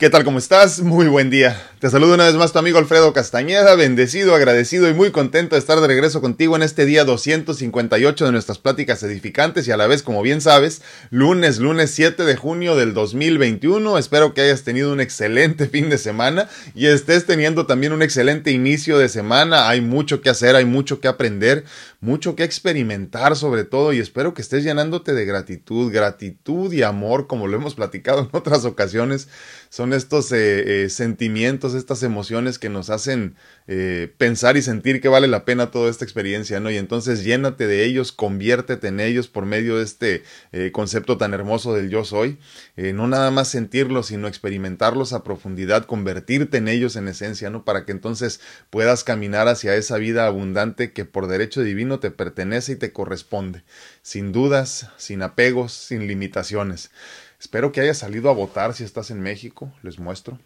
¿Qué tal? ¿Cómo estás? Muy buen día. Te saludo una vez más tu amigo Alfredo Castañeda, bendecido, agradecido y muy contento de estar de regreso contigo en este día 258 de nuestras pláticas edificantes y a la vez, como bien sabes, lunes, lunes 7 de junio del 2021. Espero que hayas tenido un excelente fin de semana y estés teniendo también un excelente inicio de semana. Hay mucho que hacer, hay mucho que aprender, mucho que experimentar sobre todo y espero que estés llenándote de gratitud, gratitud y amor como lo hemos platicado en otras ocasiones. Son estos eh, eh, sentimientos, estas emociones que nos hacen eh, pensar y sentir que vale la pena toda esta experiencia, ¿no? Y entonces llénate de ellos, conviértete en ellos por medio de este concepto tan hermoso del yo soy. no nada más sentirlos, sino experimentarlos a profundidad, convertirte en ellos en esencia, ¿no? Para que entonces puedas caminar hacia esa vida abundante que por derecho divino te pertenece y te corresponde, sin dudas, sin apegos, sin limitaciones. Espero que hayas salido a votar si estás en México, les muestro.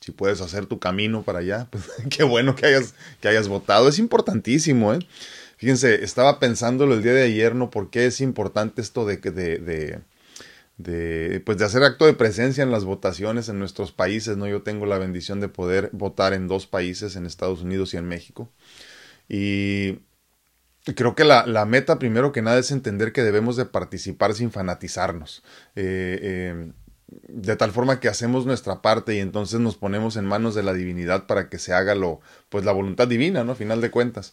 Si puedes hacer tu camino para allá, pues qué bueno que hayas, que hayas votado. Es importantísimo, ¿eh? Fíjense, estaba pensándolo el día de ayer, ¿no? ¿Por qué es importante esto de, de, de, de, pues de hacer acto de presencia en las votaciones en nuestros países, ¿no? Yo tengo la bendición de poder votar en dos países, en Estados Unidos y en México. Y Creo que la, la, meta, primero que nada, es entender que debemos de participar sin fanatizarnos. Eh, eh, de tal forma que hacemos nuestra parte y entonces nos ponemos en manos de la divinidad para que se haga lo, pues la voluntad divina, ¿no? A final de cuentas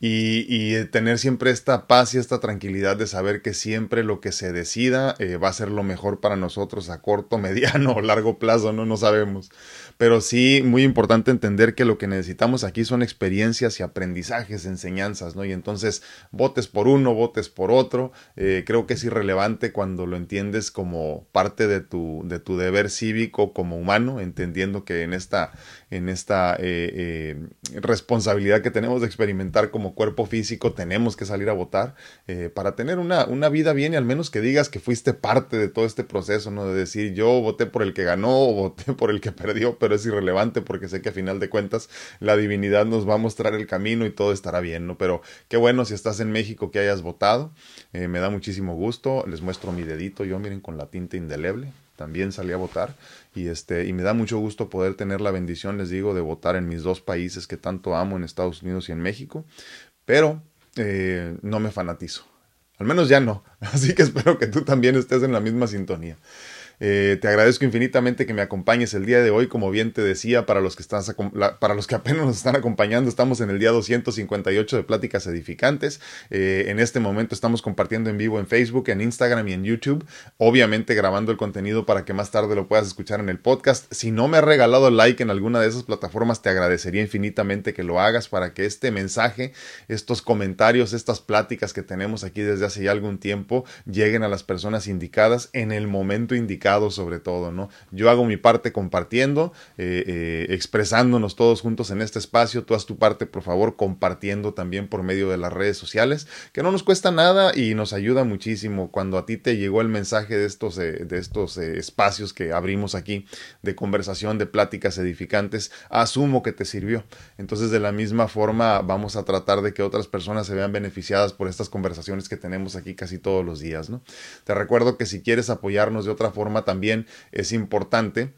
y, tener siempre esta paz y esta tranquilidad de saber que siempre lo que se decida eh, va a ser lo mejor para nosotros a corto, mediano o largo plazo, no, no sabemos. Pero sí, muy importante entender que lo que necesitamos aquí son experiencias y aprendizajes, enseñanzas, ¿no? Y entonces, votes por uno, votes por otro, eh, creo que es irrelevante cuando lo entiendes como parte de tu, de tu deber cívico como humano, entendiendo que en esta, en esta eh, responsabilidad que tenemos de experimentar como cuerpo físico tenemos que salir a votar eh, para tener una, una vida bien y al menos que digas que fuiste parte de todo este proceso, ¿no? De decir yo voté por el que ganó o voté por el que perdió, pero es irrelevante porque sé que a final de cuentas la divinidad nos va a mostrar el camino y todo estará bien, ¿no? Pero qué bueno si estás en México que hayas votado, eh, me da muchísimo gusto, les muestro mi dedito, yo miren con la tinta indeleble, también salí a votar y este y me da mucho gusto poder tener la bendición les digo de votar en mis dos países que tanto amo en Estados Unidos y en México pero eh, no me fanatizo. Al menos ya no. Así que espero que tú también estés en la misma sintonía eh, te agradezco infinitamente que me acompañes el día de hoy, como bien te decía, para los que están, para los que apenas nos están acompañando, estamos en el día 258 de Pláticas Edificantes. Eh, en este momento estamos compartiendo en vivo en Facebook, en Instagram y en YouTube, obviamente grabando el contenido para que más tarde lo puedas escuchar en el podcast. Si no me has regalado like en alguna de esas plataformas, te agradecería infinitamente que lo hagas para que este mensaje, estos comentarios, estas pláticas que tenemos aquí desde hace ya algún tiempo, lleguen a las personas indicadas en el momento indicado sobre todo, ¿no? Yo hago mi parte compartiendo, eh, eh, expresándonos todos juntos en este espacio, tú haz tu parte, por favor, compartiendo también por medio de las redes sociales, que no nos cuesta nada y nos ayuda muchísimo cuando a ti te llegó el mensaje de estos, eh, de estos espacios que abrimos aquí de conversación, de pláticas edificantes, asumo que te sirvió. Entonces, de la misma forma, vamos a tratar de que otras personas se vean beneficiadas por estas conversaciones que tenemos aquí casi todos los días, ¿no? Te recuerdo que si quieres apoyarnos de otra forma, también es importante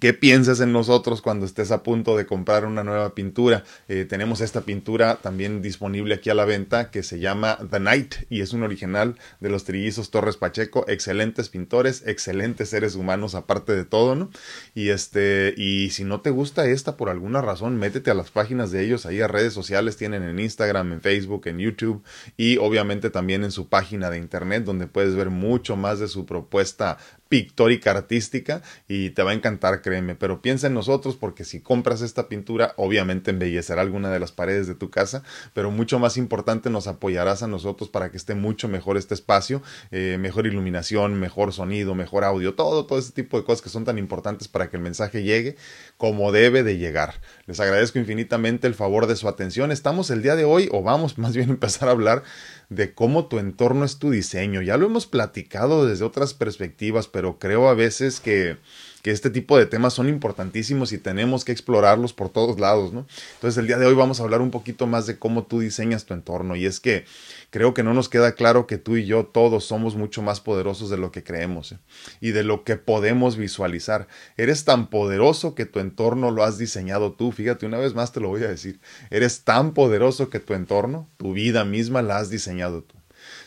¿Qué piensas en nosotros cuando estés a punto de comprar una nueva pintura? Eh, tenemos esta pintura también disponible aquí a la venta que se llama The Night y es un original de los trillizos Torres Pacheco. Excelentes pintores, excelentes seres humanos aparte de todo, ¿no? Y este, y si no te gusta esta por alguna razón, métete a las páginas de ellos, ahí a redes sociales, tienen en Instagram, en Facebook, en YouTube y obviamente también en su página de internet donde puedes ver mucho más de su propuesta pictórica artística y te va a encantar, créeme, pero piensa en nosotros porque si compras esta pintura, obviamente embellecerá alguna de las paredes de tu casa, pero mucho más importante nos apoyarás a nosotros para que esté mucho mejor este espacio, eh, mejor iluminación, mejor sonido, mejor audio, todo, todo ese tipo de cosas que son tan importantes para que el mensaje llegue como debe de llegar. Les agradezco infinitamente el favor de su atención. Estamos el día de hoy, o vamos más bien a empezar a hablar de cómo tu entorno es tu diseño. Ya lo hemos platicado desde otras perspectivas, pero creo a veces que que este tipo de temas son importantísimos y tenemos que explorarlos por todos lados, ¿no? Entonces el día de hoy vamos a hablar un poquito más de cómo tú diseñas tu entorno y es que creo que no nos queda claro que tú y yo todos somos mucho más poderosos de lo que creemos ¿eh? y de lo que podemos visualizar. Eres tan poderoso que tu entorno lo has diseñado tú. Fíjate, una vez más te lo voy a decir. Eres tan poderoso que tu entorno, tu vida misma, la has diseñado tú.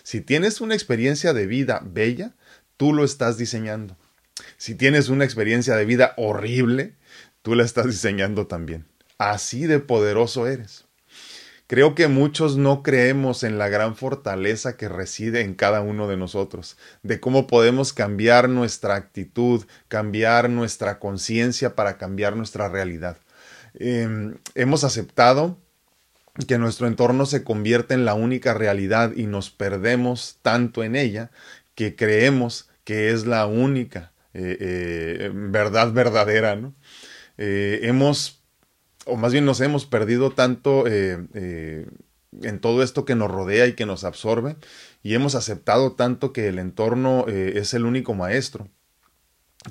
Si tienes una experiencia de vida bella, tú lo estás diseñando. Si tienes una experiencia de vida horrible, tú la estás diseñando también. Así de poderoso eres. Creo que muchos no creemos en la gran fortaleza que reside en cada uno de nosotros, de cómo podemos cambiar nuestra actitud, cambiar nuestra conciencia para cambiar nuestra realidad. Em, hemos aceptado que nuestro entorno se convierte en la única realidad y nos perdemos tanto en ella que creemos que es la única eh, eh, verdad verdadera. ¿no? Eh, hemos, o más bien nos hemos perdido tanto en todo esto que nos rodea y que nos absorbe y hemos aceptado tanto que el entorno es el único maestro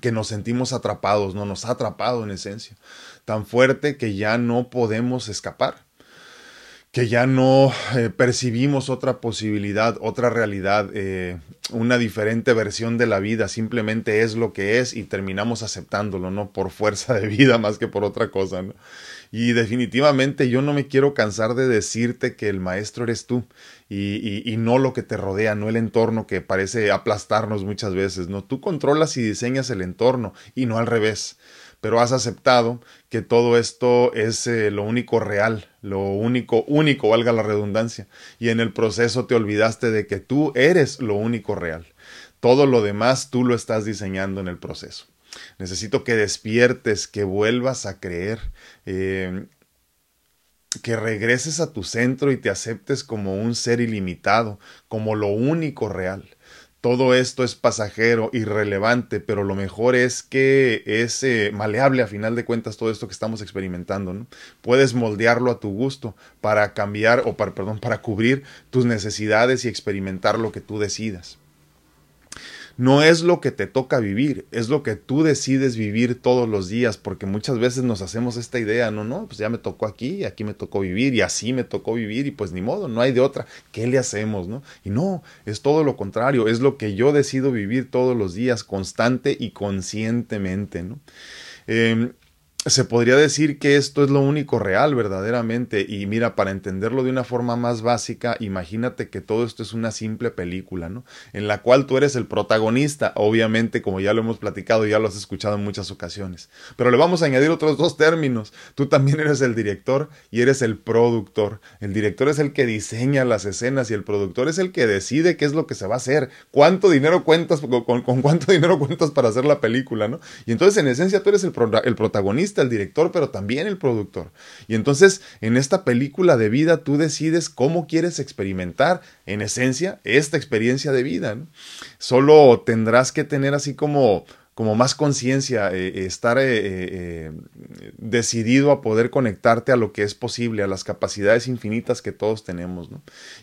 que nos sentimos atrapados, no nos ha atrapado en esencia, tan fuerte que ya no podemos escapar que ya no eh, percibimos otra posibilidad, otra realidad, eh, una diferente versión de la vida, simplemente es lo que es y terminamos aceptándolo, ¿no? Por fuerza de vida más que por otra cosa, ¿no? Y definitivamente yo no me quiero cansar de decirte que el maestro eres tú y, y, no lo que te rodea, no el entorno que parece aplastarnos muchas veces, ¿no? Tú controlas y diseñas el entorno y no al revés pero has aceptado que todo esto es eh, lo único real, lo único, único, valga la redundancia, y en el proceso te olvidaste de que tú eres lo único real. Todo lo demás tú lo estás diseñando en el proceso. Necesito que despiertes, que vuelvas a creer, eh, que regreses a tu centro y te aceptes como un ser ilimitado, como lo único real todo esto es pasajero, irrelevante, pero lo mejor es que es eh, maleable a final de cuentas todo esto que estamos experimentando, ¿no? Puedes moldearlo a tu gusto para cambiar o para, perdón, para cubrir tus necesidades y experimentar lo que tú decidas no es lo que te toca vivir, es lo que tú decides vivir todos los días, porque muchas veces nos hacemos esta idea, no, no, pues ya me tocó aquí, aquí me tocó vivir, y así me tocó vivir, y pues ni modo, no hay de otra, ¿qué le hacemos, no? Y no, es todo lo contrario, es lo que yo decido vivir todos los días, constante y conscientemente, ¿no? Eh, se podría decir que esto es lo único real verdaderamente. Y mira, para entenderlo de una forma más básica, imagínate que todo esto es una simple película, ¿no? En la cual tú eres el protagonista, obviamente como ya lo hemos platicado, ya lo has escuchado en muchas ocasiones, pero le vamos a añadir otros dos términos, tú también eres el director y eres el productor, el director es el que diseña las escenas y el productor es el que decide qué es lo que se va a hacer, cuánto dinero cuentas, con, cuánto dinero cuentas para hacer la película, ¿no? Y entonces en esencia tú eres el, el protagonista, el director, pero también el productor. Y entonces, en esta película de vida, tú decides cómo quieres experimentar, en esencia, esta experiencia de vida. Solo tendrás que tener así como como más conciencia, eh, eh, estar eh, decidido a poder conectarte a lo que es posible, a las capacidades infinitas que todos tenemos.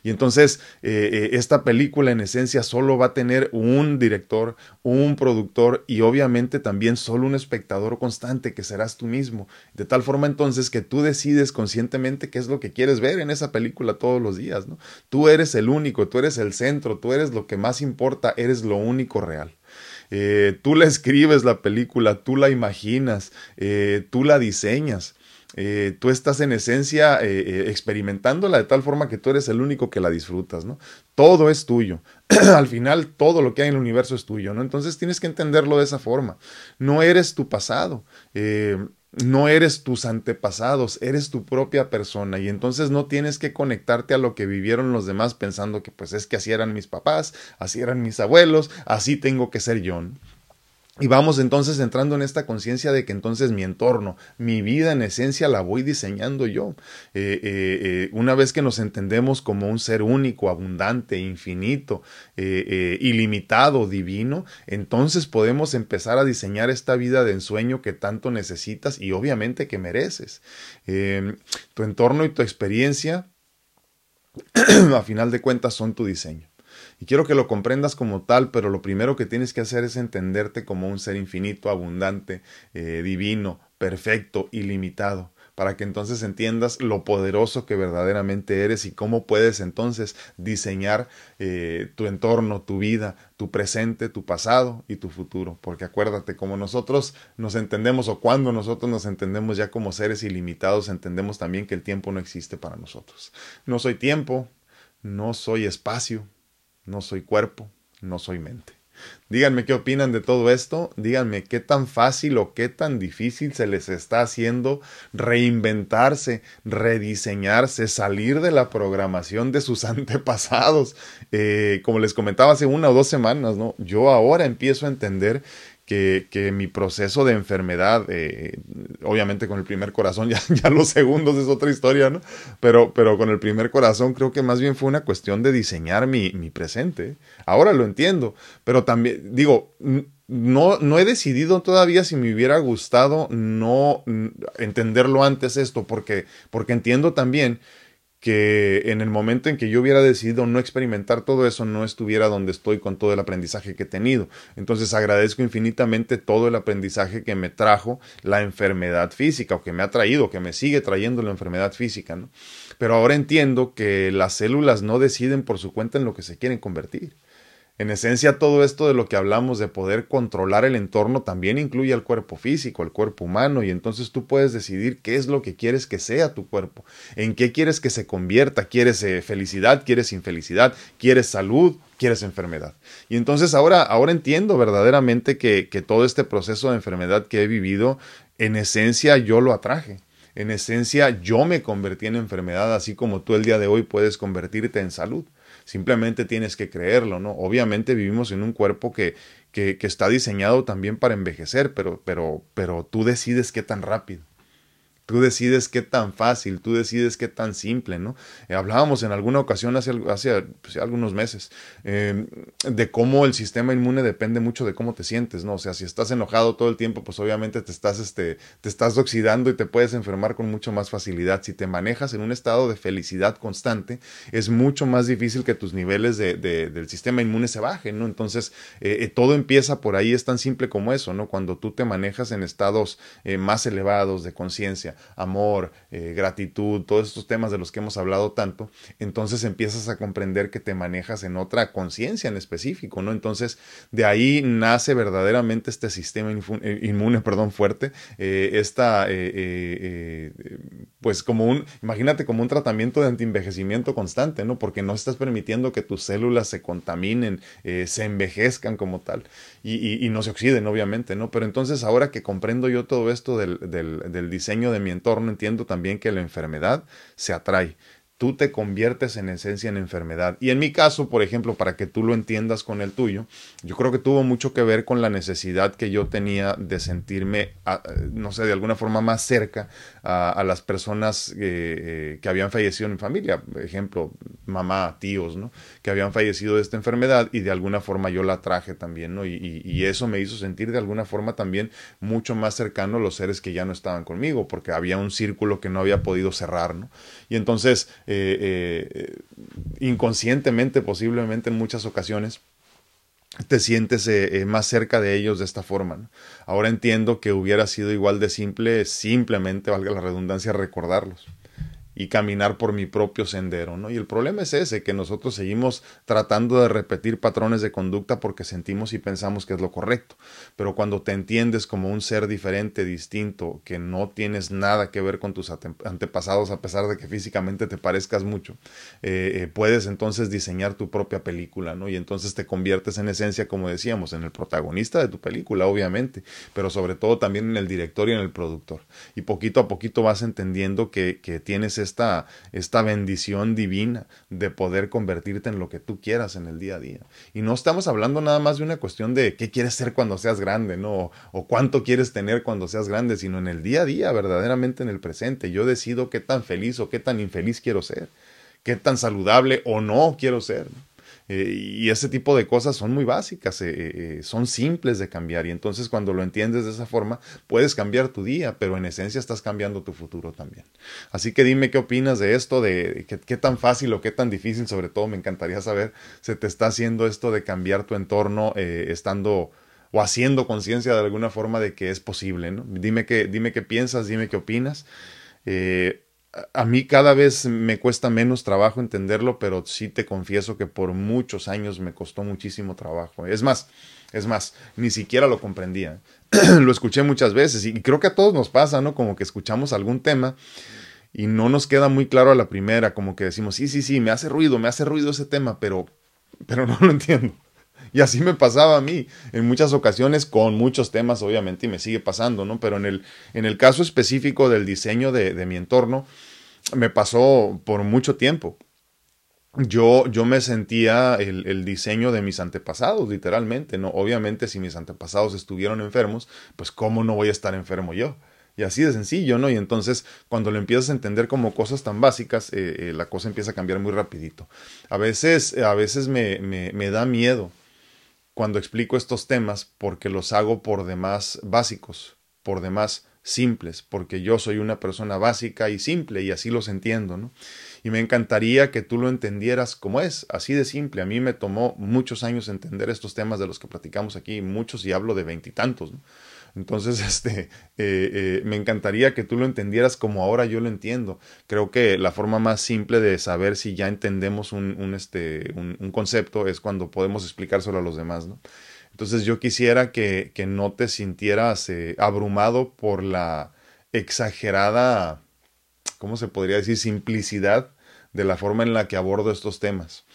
Y entonces esta película en esencia solo va a tener un director, un productor y obviamente también solo un espectador constante que serás tú mismo. De tal forma entonces que tú decides conscientemente qué es lo que quieres ver en esa película todos los días. Tú eres el único, tú eres el centro, tú eres lo que más importa, eres lo único real. Eh, tú la escribes la película, tú la imaginas, eh, tú la diseñas. Eh, tú estás en esencia experimentándola de tal forma que tú eres el único que la disfrutas, ¿no? Todo es tuyo. Al final, todo lo que hay en el universo es tuyo, ¿no? Entonces tienes que entenderlo de esa forma. No eres tu pasado no eres tus antepasados, eres tu propia persona y entonces no tienes que conectarte a lo que vivieron los demás pensando que pues es que así eran mis papás, así eran mis abuelos, así tengo que ser yo. Y vamos entonces entrando en esta conciencia de que entonces mi entorno, mi vida en esencia la voy diseñando yo. Eh, eh, eh, una vez que nos entendemos como un ser único, abundante, infinito, ilimitado, divino, entonces podemos empezar a diseñar esta vida de ensueño que tanto necesitas y obviamente que mereces. tu entorno y tu experiencia, a final de cuentas, son tu diseño. Y quiero que lo comprendas como tal, pero lo primero que tienes que hacer es entenderte como un ser infinito, abundante, eh, divino, perfecto, ilimitado para que entonces entiendas lo poderoso que verdaderamente eres y cómo puedes entonces diseñar eh, tu entorno, tu vida, tu presente, tu pasado y tu futuro. Porque acuérdate, como nosotros nos entendemos o cuando nosotros nos entendemos ya como seres ilimitados, entendemos también que el tiempo no existe para nosotros. No soy tiempo, no soy espacio, no soy cuerpo, no soy mente. Díganme qué opinan de todo esto, díganme qué tan fácil o qué tan difícil se les está haciendo reinventarse, rediseñarse, salir de la programación de sus antepasados. Eh, como les comentaba hace una o dos semanas, ¿no? Yo ahora empiezo a entender que, mi proceso de enfermedad, eh, obviamente con el primer corazón, ya, ya, los segundos es otra historia, ¿no? Pero, pero con el primer corazón creo que más bien fue una cuestión de diseñar mi, mi presente. Ahora lo entiendo, pero también, digo, no, no he decidido todavía si me hubiera gustado no entenderlo antes esto, porque, porque entiendo también que en el momento en que yo hubiera decidido no experimentar todo eso, no estuviera donde estoy con todo el aprendizaje que he tenido. Entonces agradezco infinitamente todo el aprendizaje que me trajo la enfermedad física, o que me ha traído, que me sigue trayendo la enfermedad física, ¿no? Pero ahora entiendo que las células no deciden por su cuenta en lo que se quieren convertir. En esencia, todo esto de lo que hablamos de poder controlar el entorno también incluye al cuerpo físico, al cuerpo humano, y entonces tú puedes decidir qué es lo que quieres que sea tu cuerpo, en qué quieres que se convierta, quieres eh, felicidad, quieres infelicidad, quieres salud, quieres enfermedad. Y entonces ahora, ahora entiendo verdaderamente que, que todo este proceso de enfermedad que he vivido, en esencia yo lo atraje. En esencia yo me convertí en enfermedad, así como tú el día de hoy puedes convertirte en salud. Simplemente tienes que creerlo, ¿no? Obviamente vivimos en un cuerpo que, que, que está diseñado también para envejecer, pero, pero, pero tú decides qué tan rápido. Tú decides qué tan fácil, tú decides qué tan simple, ¿no? Eh, hablábamos en alguna ocasión hace, hace pues, algunos meses eh, de cómo el sistema inmune depende mucho de cómo te sientes, ¿no? O sea, si estás enojado todo el tiempo, pues obviamente te estás, este, te estás oxidando y te puedes enfermar con mucho más facilidad. Si te manejas en un estado de felicidad constante, es mucho más difícil que tus niveles de, del sistema inmune se bajen, ¿no? Entonces, eh, eh todo empieza por ahí, es tan simple como eso, ¿no? Cuando tú te manejas en estados eh, más elevados de conciencia, amor, eh, gratitud, todos estos temas de los que hemos hablado tanto, entonces empiezas a comprender que te manejas en otra conciencia en específico, ¿no? Entonces, de ahí nace verdaderamente este sistema eh, inmune, perdón, fuerte, eh, esta, pues como un, imagínate como un tratamiento de antienvejecimiento constante, ¿no? Porque no estás permitiendo que tus células se contaminen, se envejezcan como tal y, no se oxiden, obviamente, ¿no? Pero entonces ahora que comprendo yo todo esto del diseño de mi entorno, entiendo también que la enfermedad se atrae tú te conviertes en esencia en enfermedad. Y en mi caso, por ejemplo, para que tú lo entiendas con el tuyo, yo creo que tuvo mucho que ver con la necesidad que yo tenía de sentirme, no sé, de alguna forma más cerca a, las personas eh, eh, que habían fallecido en mi familia. Ejemplo, mamá, tíos, ¿no? Que habían fallecido de esta enfermedad y de alguna forma yo la traje también, ¿no? Y, y eso me hizo sentir de alguna forma también mucho más cercano a los seres que ya no estaban conmigo, porque había un círculo que no había podido cerrar, ¿no? Y entonces, eh, eh, inconscientemente, posiblemente en muchas ocasiones, te sientes eh, más cerca de ellos de esta forma. Ahora entiendo que hubiera sido igual de simple, simplemente, valga la redundancia, recordarlos y caminar por mi propio sendero, ¿no? Y el problema es ese, que nosotros seguimos tratando de repetir patrones de conducta porque sentimos y pensamos que es lo correcto. Pero cuando te entiendes como un ser diferente, distinto, que no tienes nada que ver con tus antepasados, a pesar de que físicamente te parezcas mucho, eh, eh, puedes entonces diseñar tu propia película, ¿no? Y entonces te conviertes en esencia, como decíamos, en el protagonista de tu película, obviamente, pero sobre todo también en el director y en el productor. Y poquito a poquito vas entendiendo que, que tienes esta, esta bendición divina de poder convertirte en lo que tú quieras en el día a día. Y no estamos hablando nada más de una cuestión de qué quieres ser cuando seas grande, ¿no? O cuánto quieres tener cuando seas grande, sino en el día a día, verdaderamente en el presente. Yo decido qué tan feliz o qué tan infeliz quiero ser, qué tan saludable o no quiero ser. Eh, y ese tipo de cosas son muy básicas, eh, eh, son simples de cambiar y entonces cuando lo entiendes de esa forma puedes cambiar tu día, pero en esencia estás cambiando tu futuro también. Así que dime qué opinas de esto, de qué, tan fácil o qué tan difícil, sobre todo me encantaría saber, se te está haciendo esto de cambiar tu entorno estando o haciendo conciencia de alguna forma de que es posible. ¿no? Dime, qué, dime qué piensas, dime qué opinas a mí cada vez me cuesta menos trabajo entenderlo, pero sí te confieso que por muchos años me costó muchísimo trabajo. Es más, es más, ni siquiera lo comprendía. lo escuché muchas veces y creo que a todos nos pasa, ¿no? Como que escuchamos algún tema y no nos queda muy claro a la primera, como que decimos, sí, sí, sí, me hace ruido, me hace ruido ese tema, pero, pero no lo entiendo. Y así me pasaba a mí en muchas ocasiones con muchos temas, obviamente, y me sigue pasando, ¿no? Pero en el, en el caso específico del diseño de, de mi entorno, me pasó por mucho tiempo. Yo, yo me sentía el, el, diseño de mis antepasados, literalmente, ¿no? Obviamente, si mis antepasados estuvieron enfermos, pues cómo no voy a estar enfermo yo. Y así de sencillo, ¿no? Y entonces cuando lo empiezas a entender como cosas tan básicas, eh, eh, la cosa empieza a cambiar muy rapidito. A veces, a veces me, me, me da miedo cuando explico estos temas porque los hago por demás básicos, por demás simples, porque yo soy una persona básica y simple y así los entiendo, ¿no? Y me encantaría que tú lo entendieras como es, así de simple. A mí me tomó muchos años entender estos temas de los que platicamos aquí, muchos y hablo de veintitantos, ¿no? Entonces, este, eh, eh, me encantaría que tú lo entendieras como ahora yo lo entiendo. Creo que la forma más simple de saber si ya entendemos un, un este, un, un concepto es cuando podemos explicárselo a los demás, ¿no? Entonces yo quisiera que, que no te sintieras eh, abrumado por la exagerada, ¿cómo se podría decir?, simplicidad de la forma en la que abordo estos temas.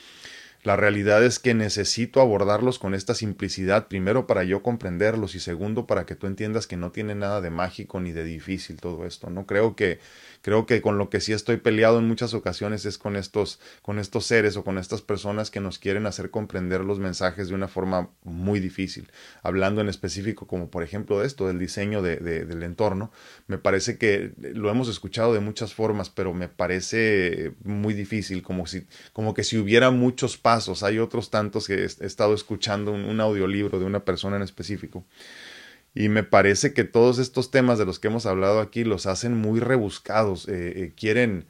La realidad es que necesito abordarlos con esta simplicidad, primero para yo comprenderlos y segundo para que tú entiendas que no tiene nada de mágico ni de difícil todo esto. No creo que creo que con lo que sí estoy peleado en muchas ocasiones es con estos con estos seres o con estas personas que nos quieren hacer comprender los mensajes de una forma muy difícil. Hablando en específico como por ejemplo de esto del diseño de, del entorno, me parece que lo hemos escuchado de muchas formas, pero me parece muy difícil como si como que si hubiera muchos Hay otros tantos que he, estado escuchando un, audiolibro de una persona en específico. Y me parece que todos estos temas de los que hemos hablado aquí los hacen muy rebuscados. Eh, eh, quieren,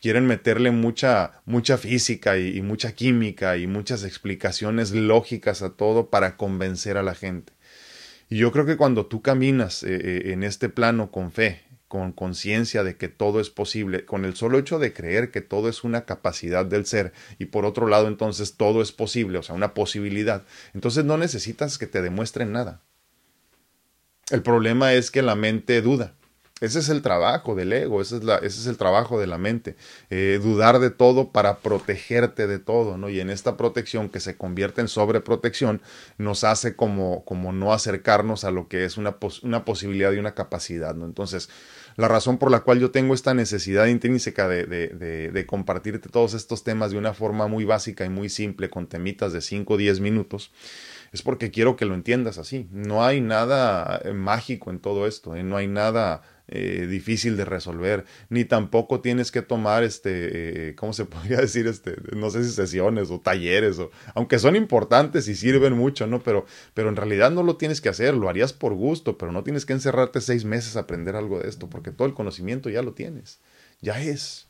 quieren meterle mucha, mucha física y, mucha química y muchas explicaciones lógicas a todo para convencer a la gente. Y yo creo que cuando tú caminas eh, en este plano con fe, con conciencia de que todo es posible, con el solo hecho de creer que todo es una capacidad del ser y por otro lado entonces todo es posible, o sea, una posibilidad, entonces no necesitas que te demuestren nada. El problema es que la mente duda. Ese es el trabajo del ego, ese es, la, ese es el trabajo de la mente. Eh, dudar de todo para protegerte de todo, ¿no? Y en esta protección que se convierte en sobreprotección, nos hace como, como no acercarnos a lo que es una, una posibilidad y una capacidad, ¿no? Entonces, la razón por la cual yo tengo esta necesidad intrínseca de, de, de, de compartirte todos estos temas de una forma muy básica y muy simple, con temitas de 5 o 10 minutos, es porque quiero que lo entiendas así. No hay nada eh, mágico en todo esto, ¿eh? no hay nada eh, difícil de resolver, ni tampoco tienes que tomar este, ¿cómo se podría decir? Este, no sé si sesiones o talleres, o, aunque son importantes y sirven mucho, ¿no? Pero, pero en realidad no lo tienes que hacer, lo harías por gusto, pero no tienes que encerrarte seis meses a aprender algo de esto, porque todo el conocimiento ya lo tienes, ya es.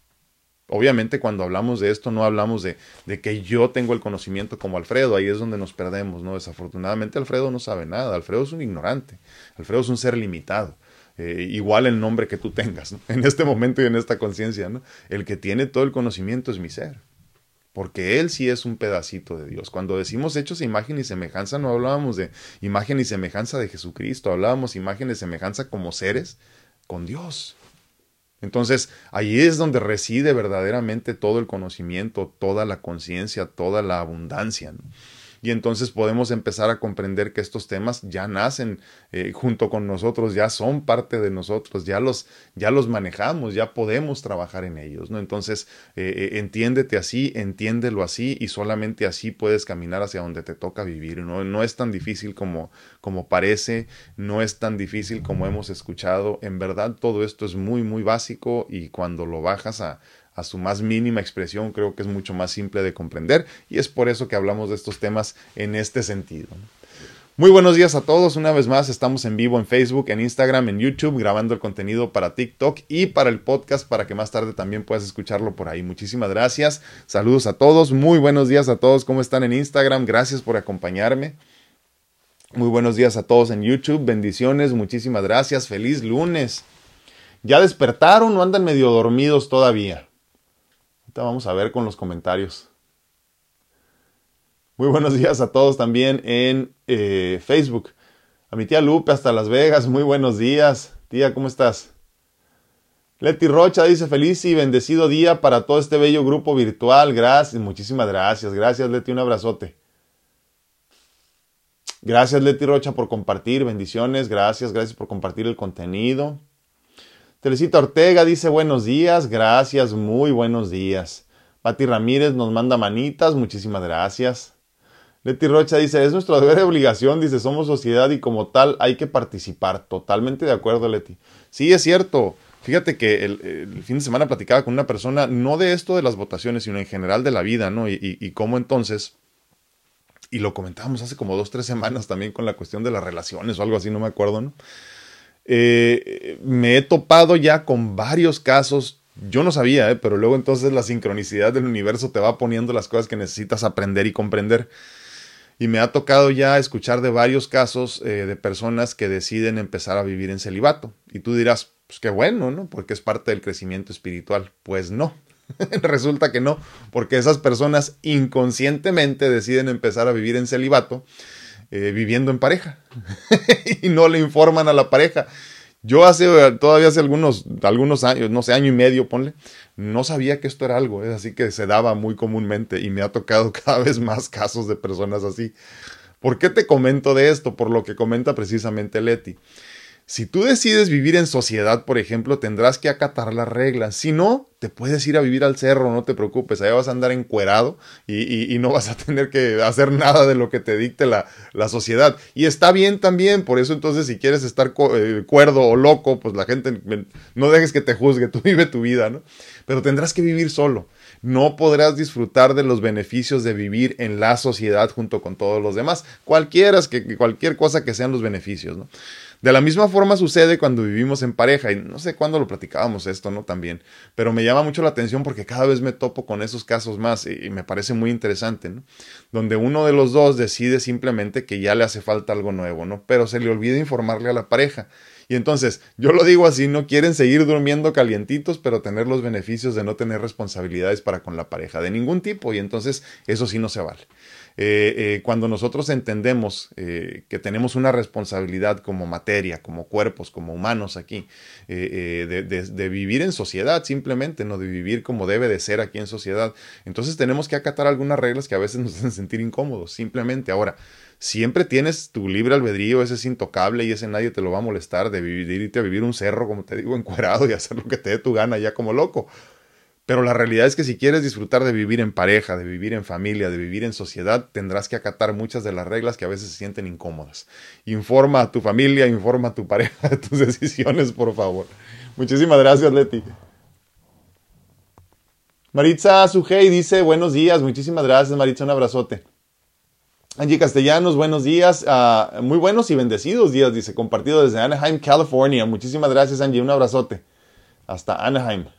Obviamente cuando hablamos de esto no hablamos de, de, que yo tengo el conocimiento como Alfredo, ahí es donde nos perdemos, ¿no? Desafortunadamente Alfredo no sabe nada, Alfredo es un ignorante, Alfredo es un ser limitado. Eh, igual el nombre que tú tengas, ¿no? en este momento y en esta conciencia, ¿no? El que tiene todo el conocimiento es mi ser, porque Él sí es un pedacito de Dios. Cuando decimos hechos imagen y semejanza, no hablábamos de imagen y semejanza de Jesucristo, hablábamos imagen y semejanza como seres con Dios. Entonces, ahí es donde reside verdaderamente todo el conocimiento, toda la conciencia, toda la abundancia. ¿no? Y entonces podemos empezar a comprender que estos temas ya nacen eh, junto con nosotros, ya son parte de nosotros, ya los, ya los manejamos, ya podemos trabajar en ellos, ¿no? Entonces, eh, eh, entiéndete así, entiéndelo así y solamente así puedes caminar hacia donde te toca vivir, ¿no? No es tan difícil como, como parece, no es tan difícil como hemos escuchado, en verdad todo esto es muy, muy básico y cuando lo bajas a, a su más mínima expresión, creo que es mucho más simple de comprender y es por eso que hablamos de estos temas en este sentido. Muy buenos días a todos, una vez más estamos en vivo en Facebook, en Instagram, en YouTube, grabando el contenido para TikTok y para el podcast para que más tarde también puedas escucharlo por ahí. Muchísimas gracias, saludos a todos, muy buenos días a todos, ¿cómo están en Instagram? Gracias por acompañarme. Muy buenos días a todos en YouTube, bendiciones, muchísimas gracias, feliz lunes. ¿Ya despertaron o andan medio dormidos todavía? Vamos a ver con los comentarios. Muy buenos días a todos también en eh, Facebook. A mi tía Lupe hasta Las Vegas, muy buenos días. Tía, ¿cómo estás? Leti Rocha dice feliz y bendecido día para todo este bello grupo virtual. Gracias, muchísimas gracias. Gracias Leti, un abrazote. Gracias Leti Rocha por compartir, bendiciones. Gracias, gracias por compartir el contenido. Teresita Ortega dice buenos días, gracias, muy buenos días. Pati Ramírez nos manda manitas, muchísimas gracias. Leti Rocha dice, es nuestro deber de obligación, dice, somos sociedad y como tal hay que participar. Totalmente de acuerdo, Leti. Sí, es cierto. Fíjate que el, fin de semana platicaba con una persona, no de esto de las votaciones, sino en general de la vida, ¿no? Y, y, cómo entonces, y lo comentábamos hace como dos, tres semanas también con la cuestión de las relaciones o algo así, no me acuerdo, ¿no? Eh, me he topado ya con varios casos yo no sabía, ¿eh? pero luego entonces la sincronicidad del universo te va poniendo las cosas que necesitas aprender y comprender. Y me ha tocado ya escuchar de varios casos eh, de personas que deciden empezar a vivir en celibato. Y tú dirás, pues qué bueno, ¿no? Porque es parte del crecimiento espiritual. Pues no. Resulta que no, porque esas personas inconscientemente deciden empezar a vivir en celibato eh, viviendo en pareja y no le informan a la pareja. Yo hace, todavía hace algunos, algunos años, no sé, año y medio, ponle, no sabía que esto era algo, ¿eh? así que se daba muy comúnmente y me ha tocado cada vez más casos de personas así. ¿Por qué te comento de esto? Por lo que comenta precisamente Leti. Si tú decides vivir en sociedad, por ejemplo, tendrás que acatar las reglas. Si no, te puedes ir a vivir al cerro, no te preocupes. Allá vas a andar encuerado y, no vas a tener que hacer nada de lo que te dicte la, la, sociedad. Y está bien también. Por eso, entonces, si quieres estar eh, cuerdo o loco, pues la gente no dejes que te juzgue. Tú vive tu vida, ¿no? Pero tendrás que vivir solo. No podrás disfrutar de los beneficios de vivir en la sociedad junto con todos los demás. Cualquiera, que, cualquier cosa que sean los beneficios, ¿no? De la misma forma sucede cuando vivimos en pareja, y no sé cuándo lo platicábamos esto, ¿no? También, pero me llama mucho la atención porque cada vez me topo con esos casos más y, me parece muy interesante, ¿no? Donde uno de los dos decide simplemente que ya le hace falta algo nuevo, ¿no? Pero se le olvida informarle a la pareja. Y entonces, yo lo digo así, no quieren seguir durmiendo calientitos, pero tener los beneficios de no tener responsabilidades para con la pareja de ningún tipo, y entonces eso sí no se vale. Eh, eh, cuando nosotros entendemos eh, que tenemos una responsabilidad como materia, como cuerpos, como humanos aquí, de, vivir en sociedad simplemente, no de vivir como debe de ser aquí en sociedad, entonces tenemos que acatar algunas reglas que a veces nos hacen sentir incómodos, simplemente. Ahora, siempre tienes tu libre albedrío, ese es intocable y ese nadie te lo va a molestar de vivir, irte a vivir un cerro, como te digo, encuerado y hacer lo que te dé tu gana ya como loco. Pero la realidad es que si quieres disfrutar de vivir en pareja, de vivir en familia, de vivir en sociedad, tendrás que acatar muchas de las reglas que a veces se sienten incómodas. Informa a tu familia, informa a tu pareja de tus decisiones, por favor. Muchísimas gracias, Leti. Maritza Sujei dice, buenos días, muchísimas gracias, Maritza, un abrazote. Angie Castellanos, buenos días, uh, muy buenos y bendecidos días, dice, compartido desde Anaheim, California. Muchísimas gracias, Angie, un abrazote. Hasta Anaheim.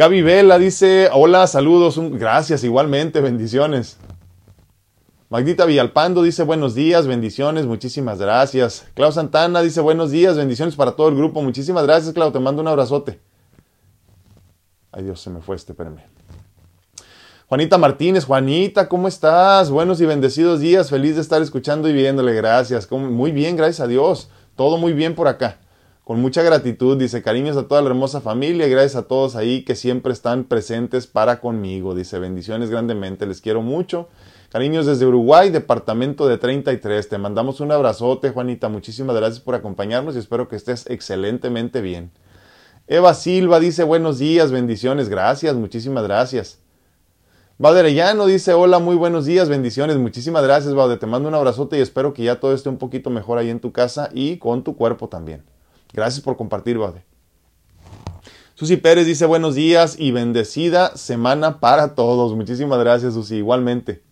Gaby Vela dice, hola, saludos, gracias igualmente, bendiciones. Magdita Villalpando dice buenos días, bendiciones, muchísimas gracias. Clau Santana dice buenos días, bendiciones para todo el grupo. Muchísimas gracias, Clau, te mando un abrazote. Ay Dios, se me fue este, espérame. Juanita Martínez, Juanita, ¿cómo estás? Buenos y bendecidos días, feliz de estar escuchando y viéndole, gracias. Muy bien, gracias a Dios. Todo muy bien por acá con mucha gratitud, dice cariños a toda la hermosa familia, gracias a todos ahí que siempre están presentes para conmigo, dice bendiciones grandemente, les quiero mucho. Cariños desde Uruguay, departamento de 33. Te mandamos un abrazote, Juanita. Muchísimas gracias por acompañarnos y espero que estés excelentemente bien. Eva Silva dice buenos días, bendiciones, gracias, muchísimas gracias. Valderellano dice hola, muy buenos días, bendiciones, muchísimas gracias, Valde. Te mando un abrazote y espero que ya todo esté un poquito mejor ahí en tu casa y con tu cuerpo también. Gracias por compartir, Bade. Susi Pérez dice buenos días y bendecida semana para todos. Muchísimas gracias, Susi. Igualmente.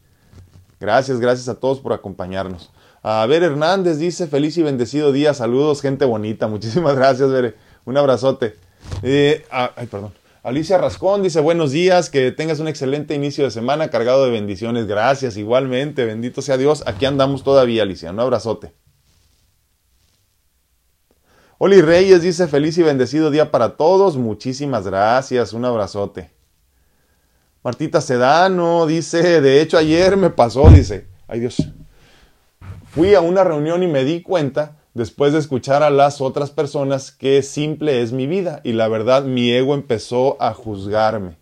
Gracias, gracias a todos por acompañarnos. A ver, Hernández dice feliz y bendecido día. Saludos, gente bonita. Muchísimas gracias, Bere. Un abrazote. Eh, ay, perdón. Alicia Rascón dice buenos días, que tengas un excelente inicio de semana cargado de bendiciones. Gracias, igualmente. Bendito sea Dios. Aquí andamos todavía, Alicia. Un abrazote. Oli Reyes dice feliz y bendecido día para todos. Muchísimas gracias. Un abrazote. Martita Sedano dice, de hecho ayer me pasó, dice, ay Dios. Fui a una reunión y me di cuenta, después de escuchar a las otras personas, que simple es mi vida. Y la verdad, mi ego empezó a juzgarme.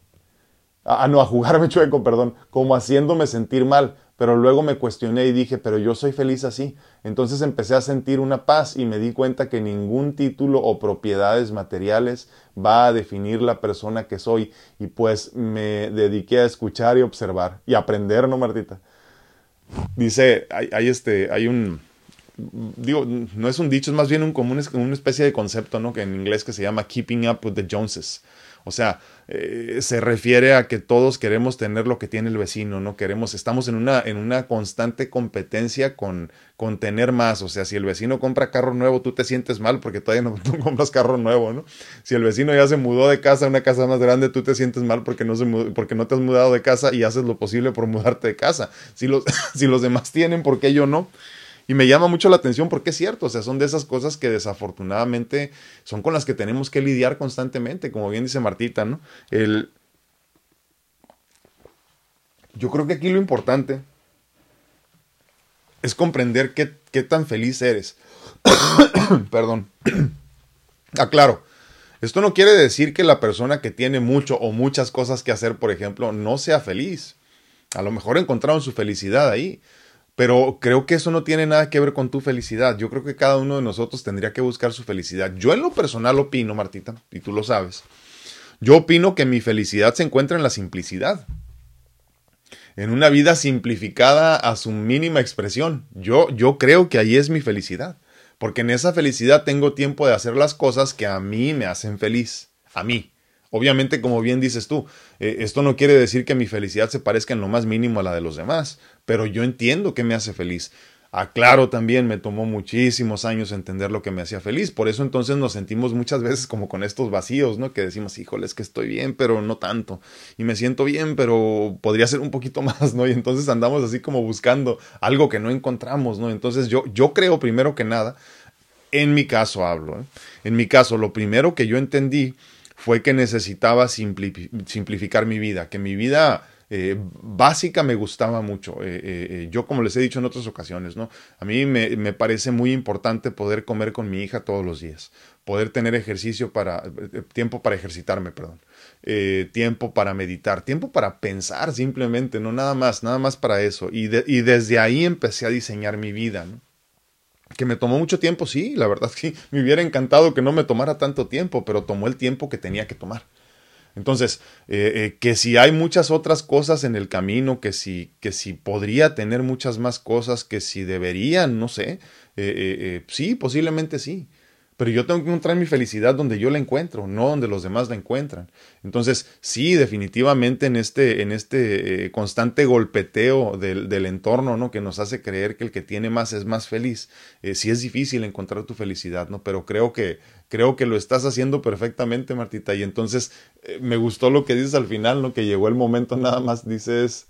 Ah, no, a jugarme chueco, perdón, como haciéndome sentir mal pero luego me cuestioné y dije, pero yo soy feliz así. Entonces empecé a sentir una paz y me di cuenta que ningún título o propiedades materiales va a definir la persona que soy. Y pues me dediqué a escuchar y observar y aprender, ¿no, Martita? Dice, hay, este, hay un, digo, no es un dicho, es más bien un común, una especie de concepto, ¿no? Que en inglés que se llama keeping up with the Joneses. O sea, eh, se refiere a que todos queremos tener lo que tiene el vecino, ¿no? Queremos, estamos en una, en una constante competencia con, con tener más. O sea, si el vecino compra carro nuevo, tú te sientes mal porque todavía no compras carro nuevo, ¿no? Si el vecino ya se mudó de casa a una casa más grande, tú te sientes mal porque no, se, porque no te has mudado de casa y haces lo posible por mudarte de casa. Si los, si los demás tienen, ¿por qué yo no? Y me llama mucho la atención porque es cierto, o sea, son de esas cosas que desafortunadamente son con las que tenemos que lidiar constantemente, como bien dice Martita, ¿no? El... Yo creo que aquí lo importante es comprender qué, qué tan feliz eres. Perdón. Aclaro. Esto no quiere decir que la persona que tiene mucho o muchas cosas que hacer, por ejemplo, no sea feliz. A lo mejor encontraron su felicidad ahí. Pero creo que eso no tiene nada que ver con tu felicidad. Yo creo que cada uno de nosotros tendría que buscar su felicidad. Yo en lo personal opino, Martita, y tú lo sabes, yo opino que mi felicidad se encuentra en la simplicidad. En una vida simplificada a su mínima expresión. Yo, yo creo que ahí es mi felicidad. Porque en esa felicidad tengo tiempo de hacer las cosas que a mí me hacen feliz. A mí. Obviamente, como bien dices tú, eh, esto no quiere decir que mi felicidad se parezca en lo más mínimo a la de los demás, pero yo entiendo que me hace feliz. Aclaro también, me tomó muchísimos años entender lo que me hacía feliz. Por eso entonces nos sentimos muchas veces como con estos vacíos, ¿no? Que decimos, híjole, es que estoy bien, pero no tanto. Y me siento bien, pero podría ser un poquito más, ¿no? Y entonces andamos así como buscando algo que no encontramos, ¿no? Entonces yo, yo creo primero que nada, en mi caso hablo, ¿eh? en mi caso, lo primero que yo entendí fue que necesitaba simplificar mi vida, que mi vida eh, básica me gustaba mucho. Eh, eh, yo, como les he dicho en otras ocasiones, ¿no? A mí me, me, parece muy importante poder comer con mi hija todos los días, poder tener ejercicio para, tiempo para ejercitarme, perdón, tiempo para meditar, tiempo para pensar simplemente, no nada más, nada más para eso. Y, desde ahí empecé a diseñar mi vida, ¿no? que me tomó mucho tiempo, sí, la verdad que me hubiera encantado que no me tomara tanto tiempo, pero tomó el tiempo que tenía que tomar. Entonces, eh, eh, que si hay muchas otras cosas en el camino, que si, que si podría tener muchas más cosas, que si deberían, no sé, eh, sí, posiblemente sí. Pero yo tengo que encontrar mi felicidad donde yo la encuentro, no donde los demás la encuentran. Entonces, sí, definitivamente en este, en este eh, constante golpeteo del, entorno, ¿no? Que nos hace creer que el que tiene más es más feliz. Eh, sí es difícil encontrar tu felicidad, ¿no? Pero creo que, creo que lo estás haciendo perfectamente, Martita. Y entonces, eh, me gustó lo que dices al final, ¿no? Que llegó el momento nada más, dices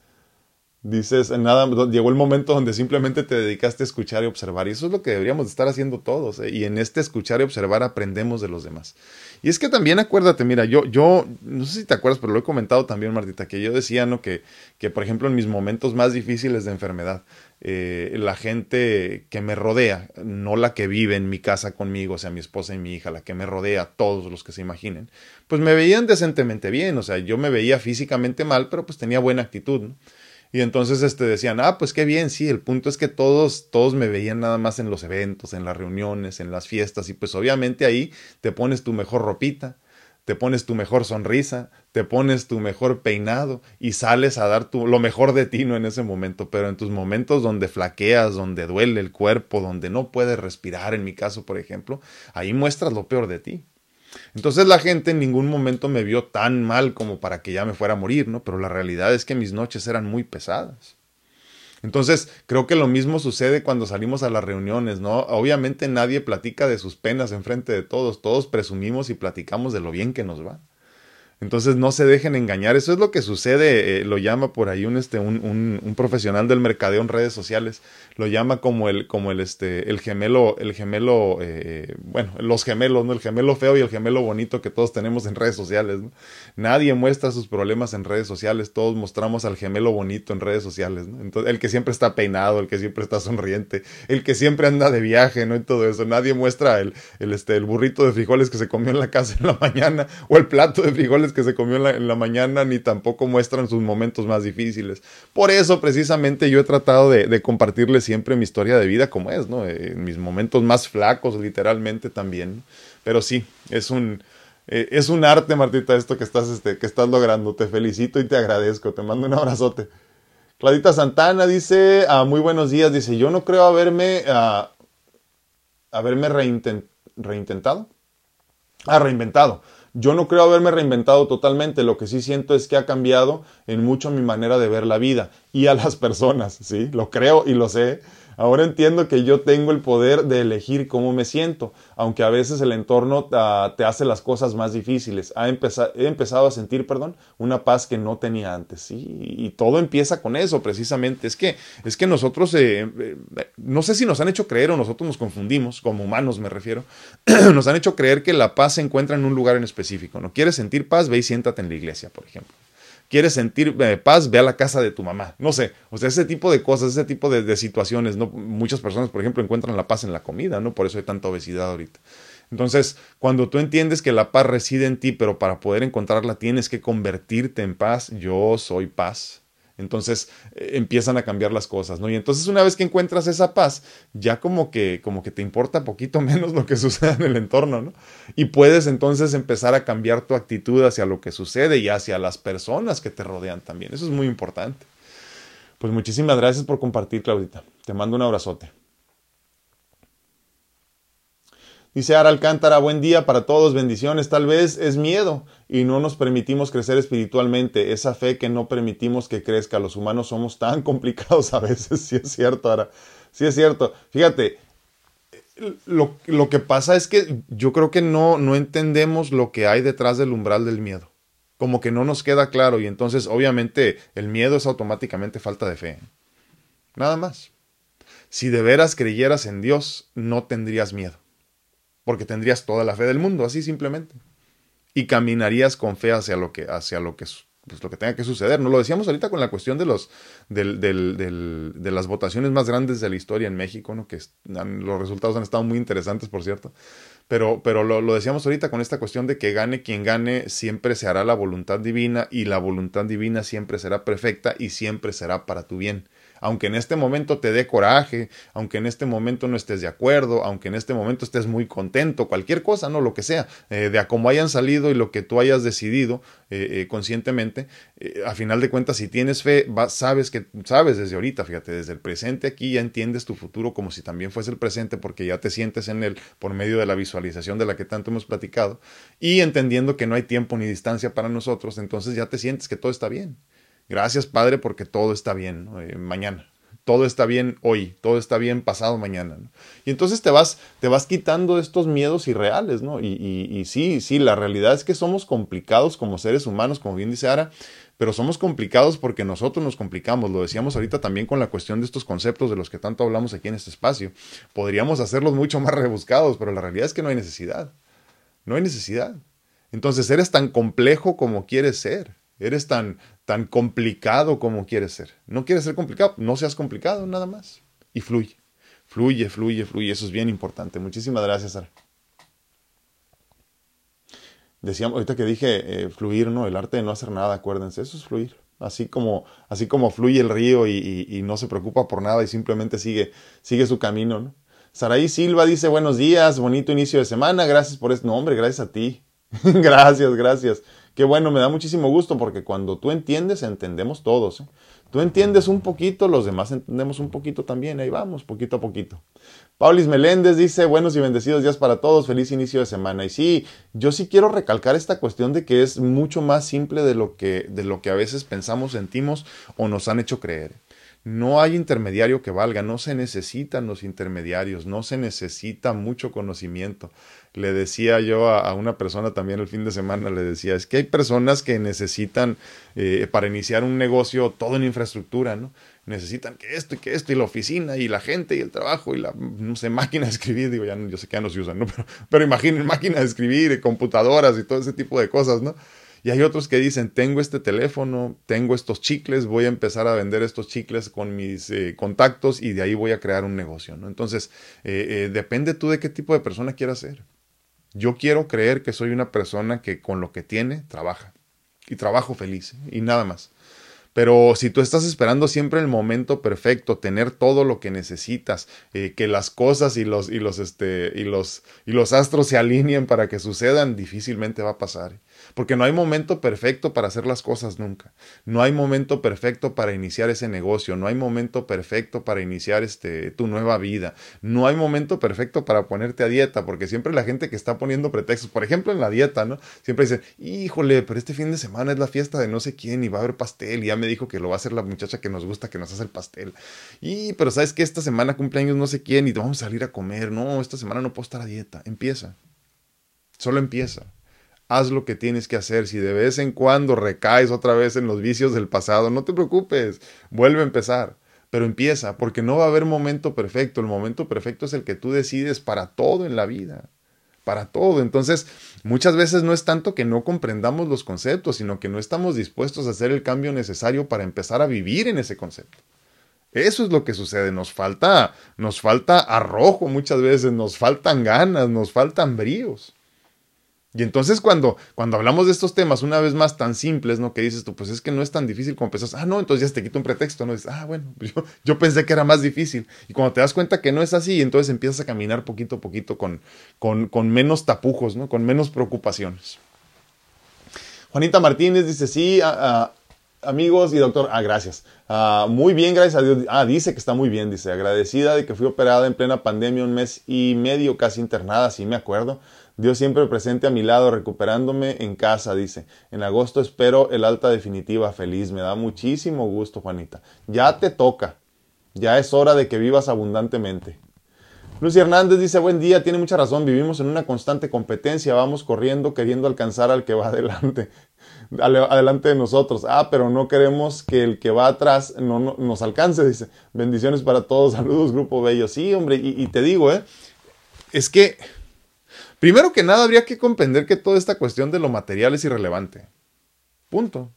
dices, nada, llegó el momento donde simplemente te dedicaste a escuchar y observar. Y eso es lo que deberíamos estar haciendo todos. ¿eh? Y en este escuchar y observar aprendemos de los demás. Y es que también acuérdate, mira, yo, yo, no sé si te acuerdas, pero lo he comentado también, Martita, que yo decía, ¿no? Que, que por ejemplo, en mis momentos más difíciles de enfermedad, eh, la gente que me rodea, no la que vive en mi casa conmigo, o sea, mi esposa y mi hija, la que me rodea, todos los que se imaginen, pues me veían decentemente bien, o sea, yo me veía físicamente mal, pero pues tenía buena actitud, ¿no? Y entonces este, decían, ah, pues qué bien, sí, el punto es que todos, todos me veían nada más en los eventos, en las reuniones, en las fiestas, y pues obviamente ahí te pones tu mejor ropita, te pones tu mejor sonrisa, te pones tu mejor peinado y sales a dar tu, lo mejor de ti, ¿no? En ese momento, pero en tus momentos donde flaqueas, donde duele el cuerpo, donde no puedes respirar, en mi caso, por ejemplo, ahí muestras lo peor de ti. Entonces la gente en ningún momento me vio tan mal como para que ya me fuera a morir, ¿no? Pero la realidad es que mis noches eran muy pesadas. Entonces, creo que lo mismo sucede cuando salimos a las reuniones, ¿no? Obviamente nadie platica de sus penas en frente de todos, todos presumimos y platicamos de lo bien que nos va. Entonces no se dejen engañar. Eso es lo que sucede, eh, lo llama por ahí un, este, un, un, un, profesional del mercadeo en redes sociales, lo llama como el, como el, este, el gemelo, el gemelo, eh, bueno, los gemelos, ¿no? El gemelo feo y el gemelo bonito que todos tenemos en redes sociales, ¿no? Nadie muestra sus problemas en redes sociales, todos mostramos al gemelo bonito en redes sociales, ¿no? Entonces, el que siempre está peinado, el que siempre está sonriente, el que siempre anda de viaje, ¿no? Y todo eso. Nadie muestra el, el, este, el burrito de frijoles que se comió en la casa en la mañana o el plato de frijoles que se comió en la, mañana, ni tampoco muestran sus momentos más difíciles. Por eso, precisamente, yo he tratado de, de compartirles siempre mi historia de vida como es, ¿no? Eh, mis momentos más flacos, literalmente también. Pero sí, es un, eh, es un arte, Martita, esto que estás, este, que estás logrando. Te felicito y te agradezco. Te mando un abrazote. Claudita Santana dice, ah, muy buenos días, dice, yo no creo haberme, ah, haberme reintent, reintentado. Ah, reinventado. Yo no creo haberme reinventado totalmente, lo que sí siento es que ha cambiado en mucho mi manera de ver la vida y a las personas, ¿sí? Lo creo y lo sé. Ahora entiendo que yo tengo el poder de elegir cómo me siento, aunque a veces el entorno uh, te hace las cosas más difíciles. He empezado a sentir, perdón, una paz que no tenía antes. Y todo empieza con eso, precisamente. Es que, es que nosotros, eh, eh, no sé si nos han hecho creer o nosotros nos confundimos, como humanos me refiero, nos han hecho creer que la paz se encuentra en un lugar en específico. ¿No quieres sentir paz? Ve y siéntate en la iglesia, por ejemplo quieres sentir eh, paz, ve a la casa de tu mamá. No sé, o sea, ese tipo de cosas, ese tipo de, situaciones, ¿no? Muchas personas, por ejemplo, encuentran la paz en la comida, ¿no? Por eso hay tanta obesidad ahorita. Entonces, cuando tú entiendes que la paz reside en ti, pero para poder encontrarla tienes que convertirte en paz, yo soy paz. Entonces eh, empiezan a cambiar las cosas, ¿no? Y entonces una vez que encuentras esa paz, ya como que, como que te importa poquito menos lo que sucede en el entorno, ¿no? Y puedes entonces empezar a cambiar tu actitud hacia lo que sucede y hacia las personas que te rodean también. Eso es muy importante. Pues muchísimas gracias por compartir, Claudita. Te mando un abrazote. Dice Ara Alcántara, buen día para todos, bendiciones. Tal vez es miedo y no nos permitimos crecer espiritualmente, esa fe que no permitimos que crezca. Los humanos somos tan complicados a veces, sí es cierto, Ara. Sí es cierto. Fíjate, lo, lo que pasa es que yo creo que no, no entendemos lo que hay detrás del umbral del miedo. Como que no nos queda claro y entonces obviamente el miedo es automáticamente falta de fe. Nada más. Si de veras creyeras en Dios, no tendrías miedo porque tendrías toda la fe del mundo, así simplemente. Y caminarías con fe hacia lo que, hacia lo que, pues, lo que tenga que suceder. No lo decíamos ahorita con la cuestión de los del, de las votaciones más grandes de la historia en México, ¿no? Que los resultados han estado muy interesantes, por cierto. Pero, pero lo, lo decíamos ahorita con esta cuestión de que gane quien gane, siempre se hará la voluntad divina y la voluntad divina siempre será perfecta y siempre será para tu bien aunque en este momento te dé coraje, aunque en este momento no estés de acuerdo, aunque en este momento estés muy contento, cualquier cosa, no lo que sea, eh, de a cómo hayan salido y lo que tú hayas decidido eh, eh, conscientemente, a final de cuentas, si tienes fe, sabes que sabes desde ahorita, fíjate, desde el presente aquí ya entiendes tu futuro como si también fuese el presente, porque ya te sientes en él por medio de la visualización de la que tanto hemos platicado, y entendiendo que no hay tiempo ni distancia para nosotros, entonces ya te sientes que todo está bien. Gracias, Padre, porque todo está bien eh, mañana. Todo está bien hoy, todo está bien pasado mañana. Y entonces te vas, te vas quitando estos miedos irreales, ¿no? Y, y, y sí, sí, la realidad es que somos complicados como seres humanos, como bien dice Ara, pero somos complicados porque nosotros nos complicamos. Lo decíamos ahorita también con la cuestión de estos conceptos de los que tanto hablamos aquí en este espacio. Podríamos hacerlos mucho más rebuscados, pero la realidad es que no hay necesidad. No hay necesidad. Entonces eres tan complejo como quieres ser. Eres tan, tan complicado como quieres ser. No quieres ser complicado, no seas complicado, nada más. Y fluye, fluye, fluye, fluye. Eso es bien importante. Muchísimas gracias, Sara. Decíamos, ahorita que dije eh, fluir, ¿no? El arte de no hacer nada, acuérdense, eso es fluir. Así como, así como fluye el río y, no se preocupa por nada y simplemente sigue, sigue su camino, ¿no? Saraí Silva dice, buenos días, bonito inicio de semana, gracias por este nombre, gracias a ti. gracias, gracias. Qué bueno, me da muchísimo gusto porque cuando tú entiendes, entendemos todos. ¿eh? Tú entiendes un poquito, los demás entendemos un poquito también, ahí vamos, poquito a poquito. Paulis Meléndez dice, buenos y bendecidos días para todos, feliz inicio de semana. Y sí, yo sí quiero recalcar esta cuestión de que es mucho más simple de lo que, de lo que a veces pensamos, sentimos o nos han hecho creer. No hay intermediario que valga, no se necesitan los intermediarios, no se necesita mucho conocimiento. Le decía yo a, una persona también el fin de semana, le decía, es que hay personas que necesitan eh, para iniciar un negocio todo en infraestructura, ¿no? necesitan que esto y que esto y la oficina y la gente y el trabajo y la, no sé, máquina de escribir, digo, ya yo sé que ya no se usan, ¿no? Pero, pero imaginen máquina de escribir, computadoras y todo ese tipo de cosas, ¿no? Y hay otros que dicen, tengo este teléfono, tengo estos chicles, voy a empezar a vender estos chicles con mis eh, contactos y de ahí voy a crear un negocio, ¿no? Entonces, eh, eh, depende tú de qué tipo de persona quieras ser. Yo quiero creer que soy una persona que con lo que tiene, trabaja. Y trabajo feliz, y nada más. Pero si tú estás esperando siempre el momento perfecto, tener todo lo que necesitas, que las cosas y los, y los, este, y los, y los astros se alineen para que sucedan, difícilmente va a pasar. Porque no hay momento perfecto para hacer las cosas nunca. No hay momento perfecto para iniciar ese negocio. No hay momento perfecto para iniciar este, tu nueva vida. No hay momento perfecto para ponerte a dieta. Porque siempre la gente que está poniendo pretextos, por ejemplo en la dieta, ¿no? Siempre dicen, híjole, pero este fin de semana es la fiesta de no sé quién y va a haber pastel. Y ya me dijo que lo va a hacer la muchacha que nos gusta, que nos hace el pastel. Y, pero sabes que esta semana cumpleaños no sé quién y te vamos a salir a comer. No, esta semana no puedo estar a dieta. Empieza. Solo empieza haz lo que tienes que hacer. Si de vez en cuando recaes otra vez en los vicios del pasado, no te preocupes, vuelve a empezar. Pero empieza, porque no va a haber momento perfecto. El momento perfecto es el que tú decides para todo en la vida. Para todo. Entonces, muchas veces no es tanto que no comprendamos los conceptos, sino que no estamos dispuestos a hacer el cambio necesario para empezar a vivir en ese concepto. Eso es lo que sucede. Nos falta, nos falta arrojo muchas veces, nos faltan ganas, nos faltan bríos. Y entonces cuando, cuando hablamos de estos temas, una vez más tan simples, ¿no? Que dices tú, pues es que no es tan difícil como pensás, ah, no, entonces ya te quito un pretexto, ¿no? Dices, ah, bueno, yo, yo, pensé que era más difícil. Y cuando te das cuenta que no es así, entonces empiezas a caminar poquito a poquito con, con, con menos tapujos, ¿no? Con menos preocupaciones. Juanita Martínez dice, sí, amigos y doctor, ah, gracias. Ah, muy bien, gracias a Dios. Ah, dice que está muy bien, dice, agradecida de que fui operada en plena pandemia un mes y medio casi internada, sí me acuerdo. Dios siempre presente a mi lado, recuperándome en casa, dice. En agosto espero el alta definitiva feliz. Me da muchísimo gusto, Juanita. Ya te toca. Ya es hora de que vivas abundantemente. Lucy Hernández dice, buen día, tiene mucha razón, vivimos en una constante competencia, vamos corriendo queriendo alcanzar al que va adelante, adelante de nosotros. Ah, pero no queremos que el que va atrás no, nos alcance, dice. Bendiciones para todos, saludos, Grupo Bello. Sí, hombre, y, y te digo, ¿eh? Es que Primero que nada, habría que comprender que toda esta cuestión de lo material es irrelevante. Punto.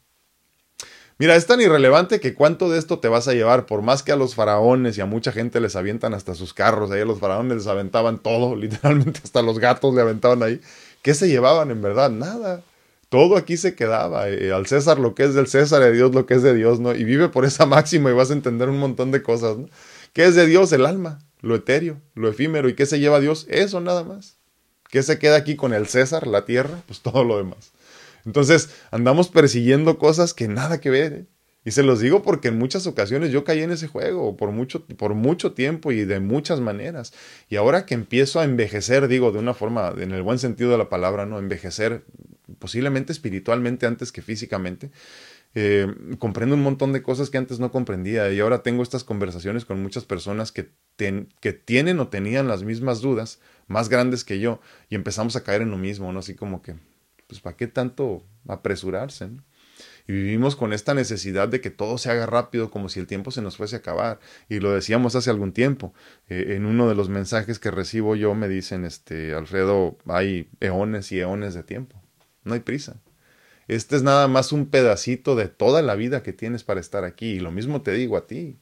Mira, es tan irrelevante que cuánto de esto te vas a llevar, por más que a los faraones y a mucha gente les avientan hasta sus carros, ahí a los faraones les aventaban todo, literalmente hasta los gatos le aventaban ahí. ¿Qué se llevaban en verdad? Nada. Todo aquí se quedaba. Eh, al César lo que es del César a Dios lo que es de Dios, ¿no? Y vive por esa máxima y vas a entender un montón de cosas, ¿no? ¿Qué es de Dios? El alma, lo etéreo, lo efímero. ¿Y qué se lleva Dios? Eso nada más. ¿Qué se queda aquí con el César, la tierra? Pues todo lo demás. Entonces, andamos persiguiendo cosas que nada que ver. ¿eh? Y se los digo porque en muchas ocasiones yo caí en ese juego por mucho, por mucho tiempo y de muchas maneras. Y ahora que empiezo a envejecer, digo de una forma, en el buen sentido de la palabra, ¿no? Envejecer posiblemente espiritualmente antes que físicamente. Eh, comprendo un montón de cosas que antes no comprendía y ahora tengo estas conversaciones con muchas personas que, que tienen o tenían las mismas dudas más grandes que yo y empezamos a caer en lo mismo, ¿no? Así como que, pues, ¿para qué tanto apresurarse? Y vivimos con esta necesidad de que todo se haga rápido, como si el tiempo se nos fuese a acabar. Y lo decíamos hace algún tiempo. Eh, en uno de los mensajes que recibo yo me dicen, este, Alfredo, hay eones y eones de tiempo. No hay prisa. Este es nada más un pedacito de toda la vida que tienes para estar aquí. Y lo mismo te digo a ti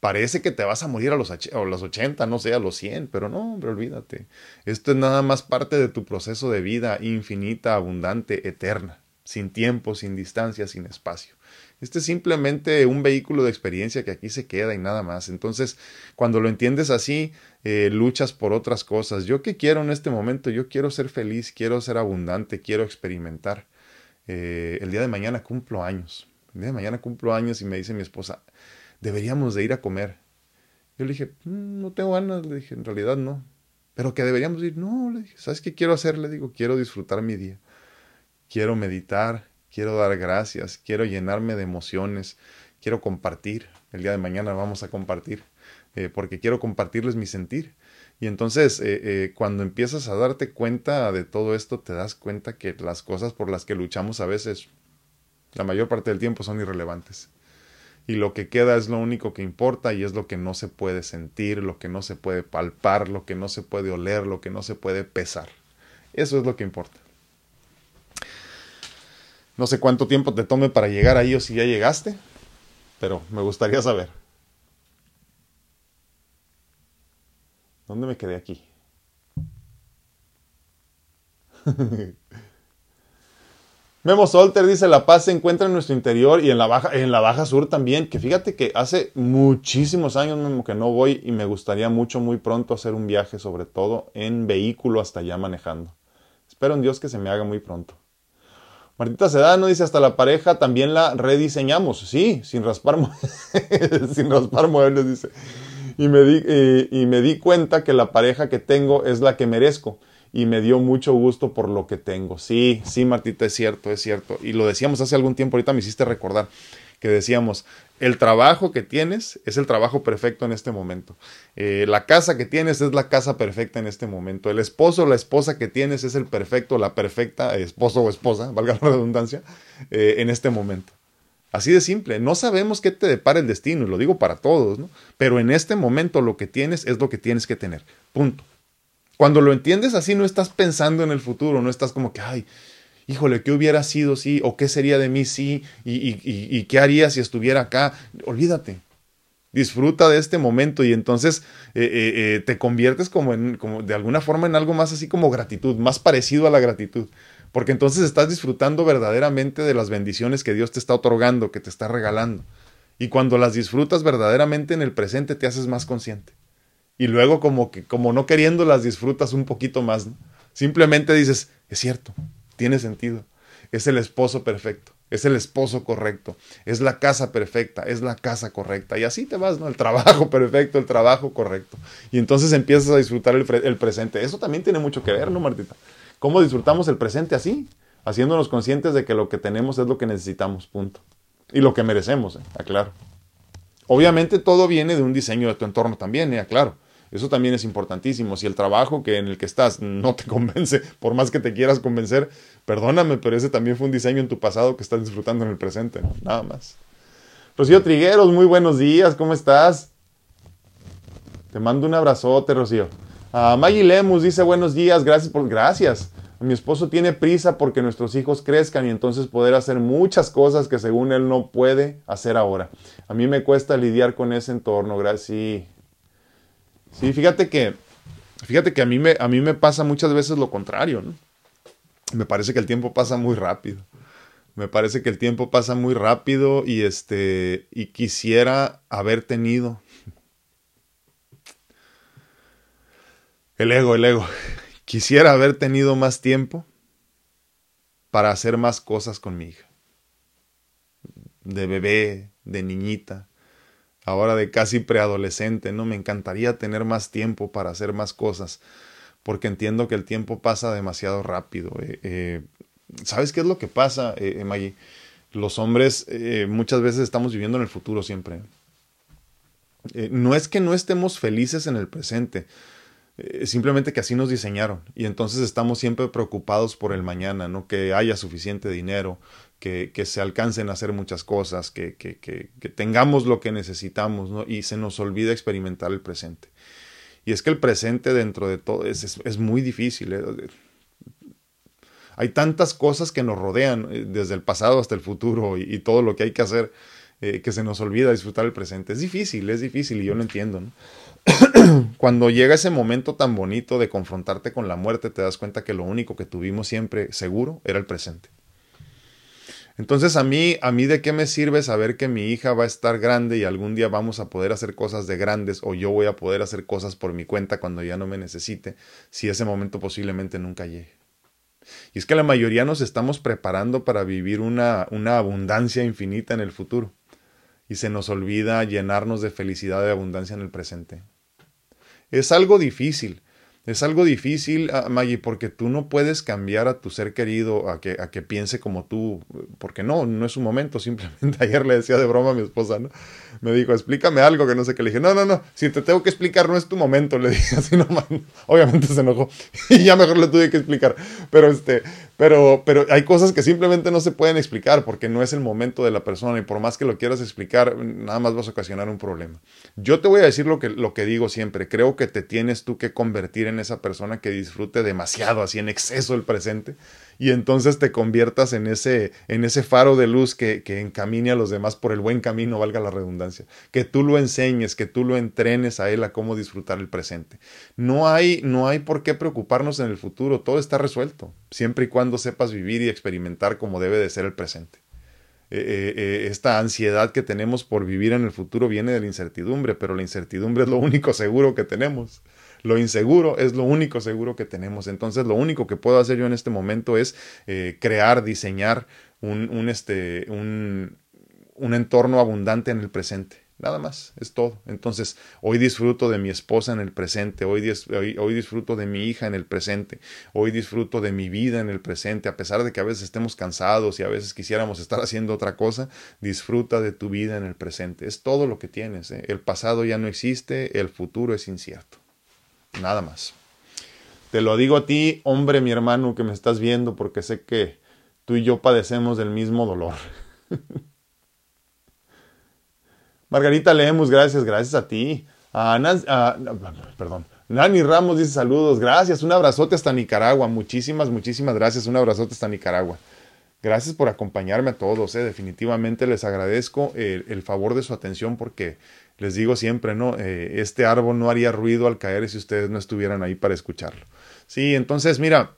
parece que te vas a morir a los, a los 80, no sé, a los 100, pero no, hombre, olvídate. Esto es nada más parte de tu proceso de vida infinita, abundante, eterna, sin tiempo, sin distancia, sin espacio. Este es simplemente un vehículo de experiencia que aquí se queda y nada más. Entonces, cuando lo entiendes así, eh, luchas por otras cosas. ¿Yo qué quiero en este momento? Yo quiero ser feliz, quiero ser abundante, quiero experimentar. Eh, el día de mañana cumplo años. El día de mañana cumplo años y me dice mi esposa, deberíamos de ir a comer. Yo le dije, mm, no tengo ganas, le dije, en realidad no. Pero que deberíamos ir, no, le dije, ¿sabes qué quiero hacer? Le digo, quiero disfrutar mi día. Quiero meditar, quiero dar gracias, quiero llenarme de emociones, quiero compartir. El día de mañana vamos a compartir, eh, porque quiero compartirles mi sentir. Y entonces, eh, eh, cuando empiezas a darte cuenta de todo esto, te das cuenta que las cosas por las que luchamos a veces, la mayor parte del tiempo, son irrelevantes. Y lo que queda es lo único que importa y es lo que no se puede sentir, lo que no se puede palpar, lo que no se puede oler, lo que no se puede pesar. Eso es lo que importa. No sé cuánto tiempo te tome para llegar ahí o si ya llegaste, pero me gustaría saber. ¿Dónde me quedé aquí? Memo Solter dice, la paz se encuentra en nuestro interior y en la, baja, en la Baja Sur también, que fíjate que hace muchísimos años Memo, que no voy y me gustaría mucho, muy pronto hacer un viaje, sobre todo en vehículo hasta allá manejando. Espero en Dios que se me haga muy pronto. Martita Sedano dice, hasta la pareja también la rediseñamos. Sí, sin raspar, sin raspar muebles, dice y me, di, eh, y me di cuenta que la pareja que tengo es la que merezco y me dio mucho gusto por lo que tengo. Sí, sí, Martita, es cierto, es cierto. Y lo decíamos hace algún tiempo, ahorita me hiciste recordar que decíamos, el trabajo que tienes es el trabajo perfecto en este momento. Eh, la casa que tienes es la casa perfecta en este momento. El esposo o la esposa que tienes es el perfecto, la perfecta esposo o esposa, valga la redundancia, eh, en este momento. Así de simple, no sabemos qué te depara el destino, y lo digo para todos, ¿no? Pero en este momento lo que tienes es lo que tienes que tener. Punto. Cuando lo entiendes así, no estás pensando en el futuro, no estás como que, ay, híjole, ¿qué hubiera sido si? ¿O qué sería de mí si? ¿Y, y, y, qué haría si estuviera acá? Olvídate. Disfruta de este momento y entonces eh, eh, eh, te conviertes como en, como de alguna forma en algo más así como gratitud, más parecido a la gratitud porque entonces estás disfrutando verdaderamente de las bendiciones que Dios te está otorgando, que te está regalando. Y cuando las disfrutas verdaderamente en el presente te haces más consciente. Y luego como que como no queriendo las disfrutas un poquito más, Simplemente dices, es cierto, tiene sentido. Es el esposo perfecto, es el esposo correcto, es la casa perfecta, es la casa correcta. Y así te vas, ¿no? El trabajo perfecto, el trabajo correcto. Y entonces empiezas a disfrutar el, presente. Eso también tiene mucho que ver, ¿no, Martita? ¿Cómo disfrutamos el presente así? Haciéndonos conscientes de que lo que tenemos es lo que necesitamos, punto. Y lo que merecemos, eh, aclaro. Obviamente todo viene de un diseño de tu entorno también, eh, aclaro. Eso también es importantísimo. Si el trabajo que en el que estás no te convence, por más que te quieras convencer, perdóname, pero ese también fue un diseño en tu pasado que estás disfrutando en el presente, nada más. Rocío Trigueros, muy buenos días, ¿cómo estás? Te mando un abrazote, Rocío. Uh, Maggie Lemus dice buenos días, gracias por... Gracias. Mi esposo tiene prisa porque nuestros hijos crezcan y entonces poder hacer muchas cosas que según él no puede hacer ahora. A mí me cuesta lidiar con ese entorno, gracias. Sí, sí fíjate que, fíjate que a mí, me, a mí me pasa muchas veces lo contrario, ¿no? Me parece que el tiempo pasa muy rápido. Me parece que el tiempo pasa muy rápido y este, y quisiera haber tenido El ego, el ego. Quisiera haber tenido más tiempo para hacer más cosas con mi hija. De bebé, de niñita, ahora de casi preadolescente, ¿no? Me encantaría tener más tiempo para hacer más cosas, porque entiendo que el tiempo pasa demasiado rápido. Eh, eh, ¿Sabes qué es lo que pasa, eh, Maggie? Los hombres muchas veces estamos viviendo en el futuro siempre. no es que no estemos felices en el presente, eh, simplemente que así nos diseñaron y entonces estamos siempre preocupados por el mañana, ¿no? Que haya suficiente dinero, que, se alcancen a hacer muchas cosas, que, que, que, tengamos lo que necesitamos, ¿no? Y se nos olvida experimentar el presente. Y es que el presente dentro de todo es, muy difícil. ¿eh? Hay tantas cosas que nos rodean, eh, desde el pasado hasta el futuro, y, todo lo que hay que hacer, que se nos olvida disfrutar el presente. Es difícil, es difícil, y yo lo entiendo. cuando llega ese momento tan bonito de confrontarte con la muerte, te das cuenta que lo único que tuvimos siempre seguro era el presente. Entonces a mí, a mí de qué me sirve saber que mi hija va a estar grande y algún día vamos a poder hacer cosas de grandes o yo voy a poder hacer cosas por mi cuenta cuando ya no me necesite, si ese momento posiblemente nunca llegue. Y es que la mayoría nos estamos preparando para vivir una, una abundancia infinita en el futuro. y se nos olvida llenarnos de felicidad y abundancia en el presente. Es algo difícil, es algo difícil, ah, Maggie, porque tú no puedes cambiar a tu ser querido a que, a que piense como tú, porque no, no es un momento, simplemente ayer le decía de broma a mi esposa, ¿no? Me dijo, explícame algo que no sé qué. Le dije, no, no, no, si te tengo que explicar no es tu momento, le dije así nomás. Obviamente se enojó y ya mejor le tuve que explicar, pero este, pero, pero hay cosas que simplemente no se pueden explicar porque no es el momento de la persona y por más que lo quieras explicar, nada más vas a ocasionar un problema. Yo te voy a decir lo que, lo que digo siempre, creo que te tienes tú que convertir en esa persona que disfrute demasiado, así en exceso el presente, y entonces te conviertas en ese, en ese faro de luz que, que encamine a los demás por el buen camino, valga la redundancia. Que tú lo enseñes, que tú lo entrenes a él a cómo disfrutar el presente. No hay, no hay por qué preocuparnos en el futuro, todo está resuelto, siempre y cuando sepas vivir y experimentar como debe de ser el presente. Eh, eh, eh, esta ansiedad que tenemos por vivir en el futuro viene de la incertidumbre, pero la incertidumbre es lo único seguro que tenemos. Lo inseguro es lo único seguro que tenemos. Entonces, lo único que puedo hacer yo en este momento es eh, crear, diseñar un, un, este, un, un entorno abundante en el presente. Nada más, es todo. Entonces, hoy disfruto de mi esposa en el presente, hoy, hoy, hoy, disfruto de mi hija en el presente, hoy disfruto de mi vida en el presente, a pesar de que a veces estemos cansados y a veces quisiéramos estar haciendo otra cosa, disfruta de tu vida en el presente. Es todo lo que tienes. ¿eh? El pasado ya no existe, el futuro es incierto. Nada más. Te lo digo a ti, hombre, mi hermano, que me estás viendo, porque sé que tú y yo padecemos del mismo dolor. Margarita Lemus, gracias, gracias a ti. A perdón. Nani Ramos dice saludos, gracias, un abrazote hasta Nicaragua, muchísimas, muchísimas gracias, un abrazote hasta Nicaragua. Gracias por acompañarme a todos, eh. definitivamente les agradezco el, favor de su atención porque les digo siempre, ¿no? Eh, este árbol no haría ruido al caer si ustedes no estuvieran ahí para escucharlo. Sí, entonces, mira,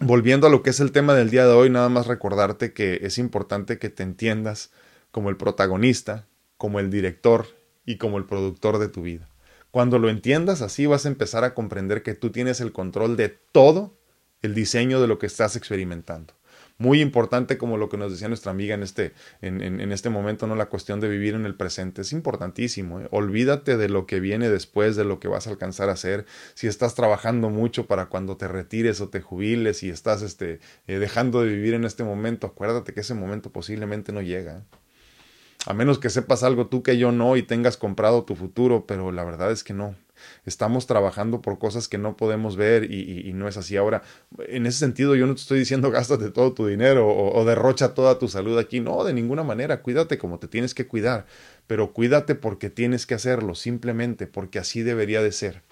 volviendo a lo que es el tema del día de hoy, nada más recordarte que es importante que te entiendas como el protagonista, como el director y como el productor de tu vida. Cuando lo entiendas así vas a empezar a comprender que tú tienes el control de todo el diseño de lo que estás experimentando muy importante como lo que nos decía nuestra amiga en este, en, en, este momento, ¿no? La cuestión de vivir en el presente. Es importantísimo. ¿eh? Olvídate de lo que viene después, de lo que vas a alcanzar a hacer. Si estás trabajando mucho para cuando te retires o te jubiles y estás este, eh, dejando de vivir en este momento, acuérdate que ese momento posiblemente no llega. ¿eh? A menos que sepas algo tú que yo no y tengas comprado tu futuro, pero la verdad es que no estamos trabajando por cosas que no podemos ver y, no es así. Ahora, en ese sentido, yo no te estoy diciendo gástate todo tu dinero o, o derrocha toda tu salud aquí. No, de ninguna manera. Cuídate como te tienes que cuidar. Pero cuídate porque tienes que hacerlo, simplemente porque así debería de ser.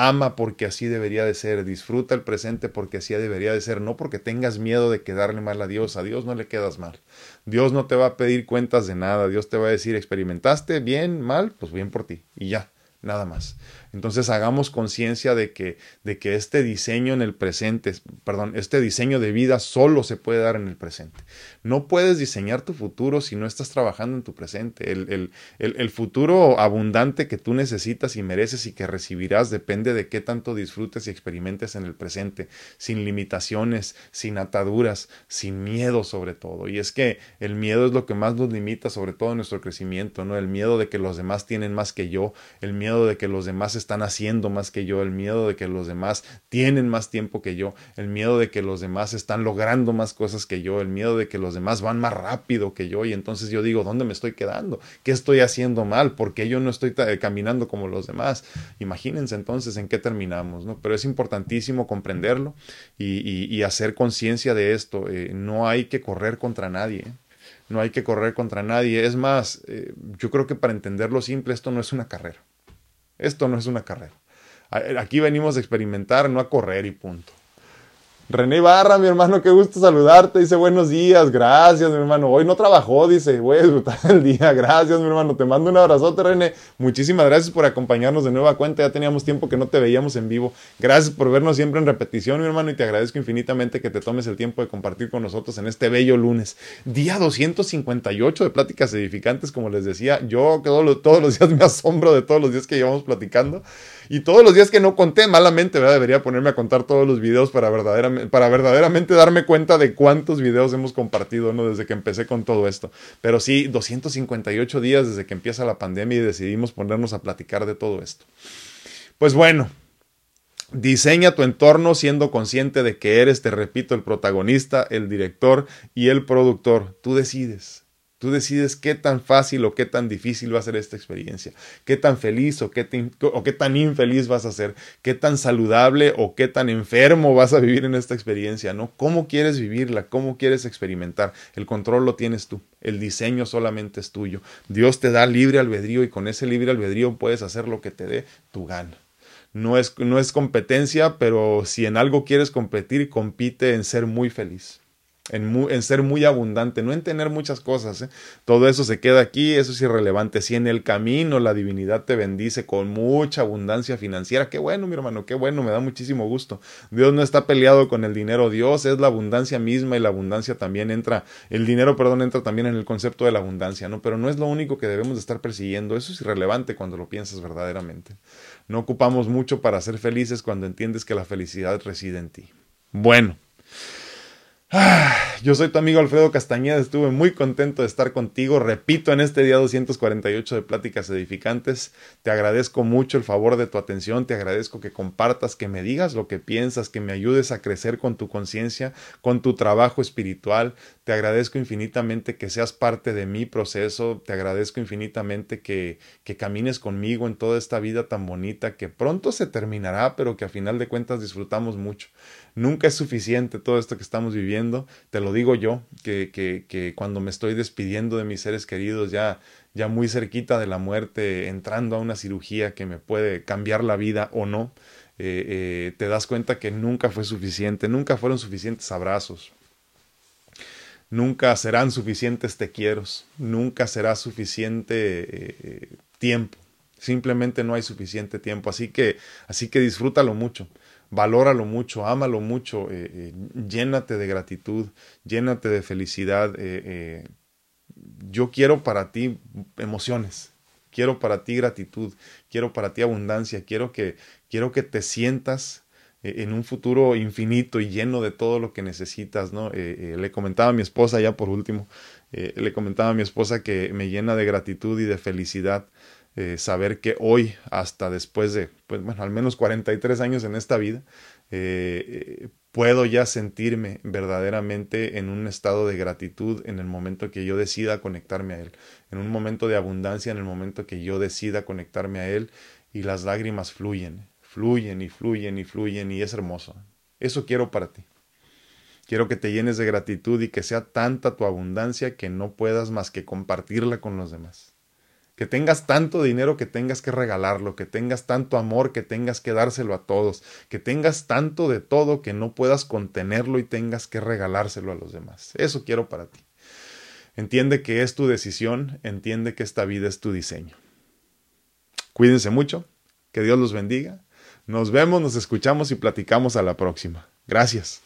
Ama porque así debería de ser, disfruta el presente porque así debería de ser, no porque tengas miedo de quedarle mal a Dios, a Dios no le quedas mal. Dios no te va a pedir cuentas de nada, Dios te va a decir, experimentaste bien, mal, pues bien por ti y ya, nada más. Entonces hagamos conciencia de que, de que este diseño en el presente, perdón, este diseño de vida solo se puede dar en el presente. No puedes diseñar tu futuro si no estás trabajando en tu presente. El, el, el, futuro abundante que tú necesitas y mereces y que recibirás depende de qué tanto disfrutes y experimentes en el presente, sin limitaciones, sin ataduras, sin miedo sobre todo. Y es que el miedo es lo que más nos limita sobre todo en nuestro crecimiento, ¿no? El miedo de que los demás tienen más que yo, el miedo de que los demás están haciendo más que yo, el miedo de que los demás tienen más tiempo que yo, el miedo de que los demás están logrando más cosas que yo, el miedo de que los demás van más rápido que yo y entonces yo digo, ¿dónde me estoy quedando? ¿Qué estoy haciendo mal? ¿Por qué yo no estoy caminando como los demás? Imagínense entonces en qué terminamos, ¿no? Pero es importantísimo comprenderlo y, hacer conciencia de esto. Eh, no hay que correr contra nadie. ¿eh? no hay que correr contra nadie. Es más, eh, yo creo que para entenderlo simple, esto no es una carrera. Esto no es una carrera. Aquí venimos a experimentar, no a correr y punto. René Barra, mi hermano, qué gusto saludarte. Dice buenos días, gracias, mi hermano. Hoy no trabajó, dice, voy a disfrutar el día. Gracias, mi hermano. Te mando un abrazote, René. Muchísimas gracias por acompañarnos de nueva cuenta. Ya teníamos tiempo que no te veíamos en vivo. Gracias por vernos siempre en repetición, mi hermano, y te agradezco infinitamente que te tomes el tiempo de compartir con nosotros en este bello lunes. Día 258 de pláticas edificantes, como les decía. Yo todos los días me asombro de todos los días que llevamos platicando. Y todos los días que no conté malamente. Debería ponerme a contar todos los videos para verdaderamente para verdaderamente darme cuenta de cuántos videos hemos compartido, ¿no? Desde que empecé con todo esto. Pero sí, 258 días desde que empieza la pandemia y decidimos ponernos a platicar de todo esto. Pues bueno, Diseña tu entorno siendo consciente de que eres, te repito, el protagonista, el director y el productor. Tú decides. Tú decides qué tan fácil o qué tan difícil va a ser esta experiencia, qué tan feliz o qué, tan infeliz vas a ser, qué tan saludable o qué tan enfermo vas a vivir en esta experiencia, ¿no? ¿Cómo quieres vivirla? ¿Cómo quieres experimentar? El control lo tienes tú, el diseño solamente es tuyo. Dios te da libre albedrío y con ese libre albedrío puedes hacer lo que te dé tu gana. No es, no es competencia, pero si en algo quieres competir, compite en ser muy feliz en, ser muy abundante, no en tener muchas cosas. ¿eh? Todo eso se queda aquí, eso es irrelevante. Si en el camino la divinidad te bendice con mucha abundancia financiera, qué bueno, mi hermano, qué bueno, me da muchísimo gusto. Dios no está peleado con el dinero, Dios es la abundancia misma y la abundancia también entra, el dinero, perdón, entra también en el concepto de la abundancia, ¿no? Pero no es lo único que debemos de estar persiguiendo, eso es irrelevante cuando lo piensas verdaderamente. No ocupamos mucho para ser felices cuando entiendes que la felicidad reside en ti. Bueno. Ah, yo soy tu amigo Alfredo Castañeda, estuve muy contento de estar contigo, repito, en este día 248 de Pláticas Edificantes, te agradezco mucho el favor de tu atención, te agradezco que compartas, que me digas lo que piensas, que me ayudes a crecer con tu conciencia, con tu trabajo espiritual, te agradezco infinitamente que seas parte de mi proceso, te agradezco infinitamente que, que camines conmigo en toda esta vida tan bonita que pronto se terminará, pero que a final de cuentas disfrutamos mucho. Nunca es suficiente todo esto que estamos viviendo. Te lo digo yo, que, que, cuando me estoy despidiendo de mis seres queridos, ya, ya muy cerquita de la muerte, entrando a una cirugía que me puede cambiar la vida o no, eh, eh, te das cuenta que nunca fue suficiente, nunca fueron suficientes abrazos. Nunca serán suficientes te quiero, nunca será suficiente eh, tiempo. Simplemente no hay suficiente tiempo. Así que, así que disfrútalo mucho valóralo mucho, ámalo mucho, eh, eh, llénate de gratitud, llénate de felicidad. Eh, yo quiero para ti emociones, quiero para ti gratitud, quiero para ti abundancia, quiero que, quiero que te sientas en un futuro infinito y lleno de todo lo que necesitas, ¿no? le comentaba a mi esposa ya por último, le comentaba a mi esposa que me llena de gratitud y de felicidad eh, saber que hoy, hasta después de, pues bueno, al menos 43 años en esta vida, eh, puedo ya sentirme verdaderamente en un estado de gratitud en el momento que yo decida conectarme a Él, en un momento de abundancia, en el momento que yo decida conectarme a Él y las lágrimas fluyen, fluyen y fluyen y fluyen y es hermoso. Eso quiero para ti. Quiero que te llenes de gratitud y que sea tanta tu abundancia que no puedas más que compartirla con los demás que tengas tanto dinero que tengas que regalarlo, que tengas tanto amor que tengas que dárselo a todos, que tengas tanto de todo que no puedas contenerlo y tengas que regalárselo a los demás. Eso quiero para ti. Entiende que es tu decisión, entiende que esta vida es tu diseño. Cuídense mucho, que Dios los bendiga. Nos vemos, nos escuchamos y platicamos a la próxima. Gracias.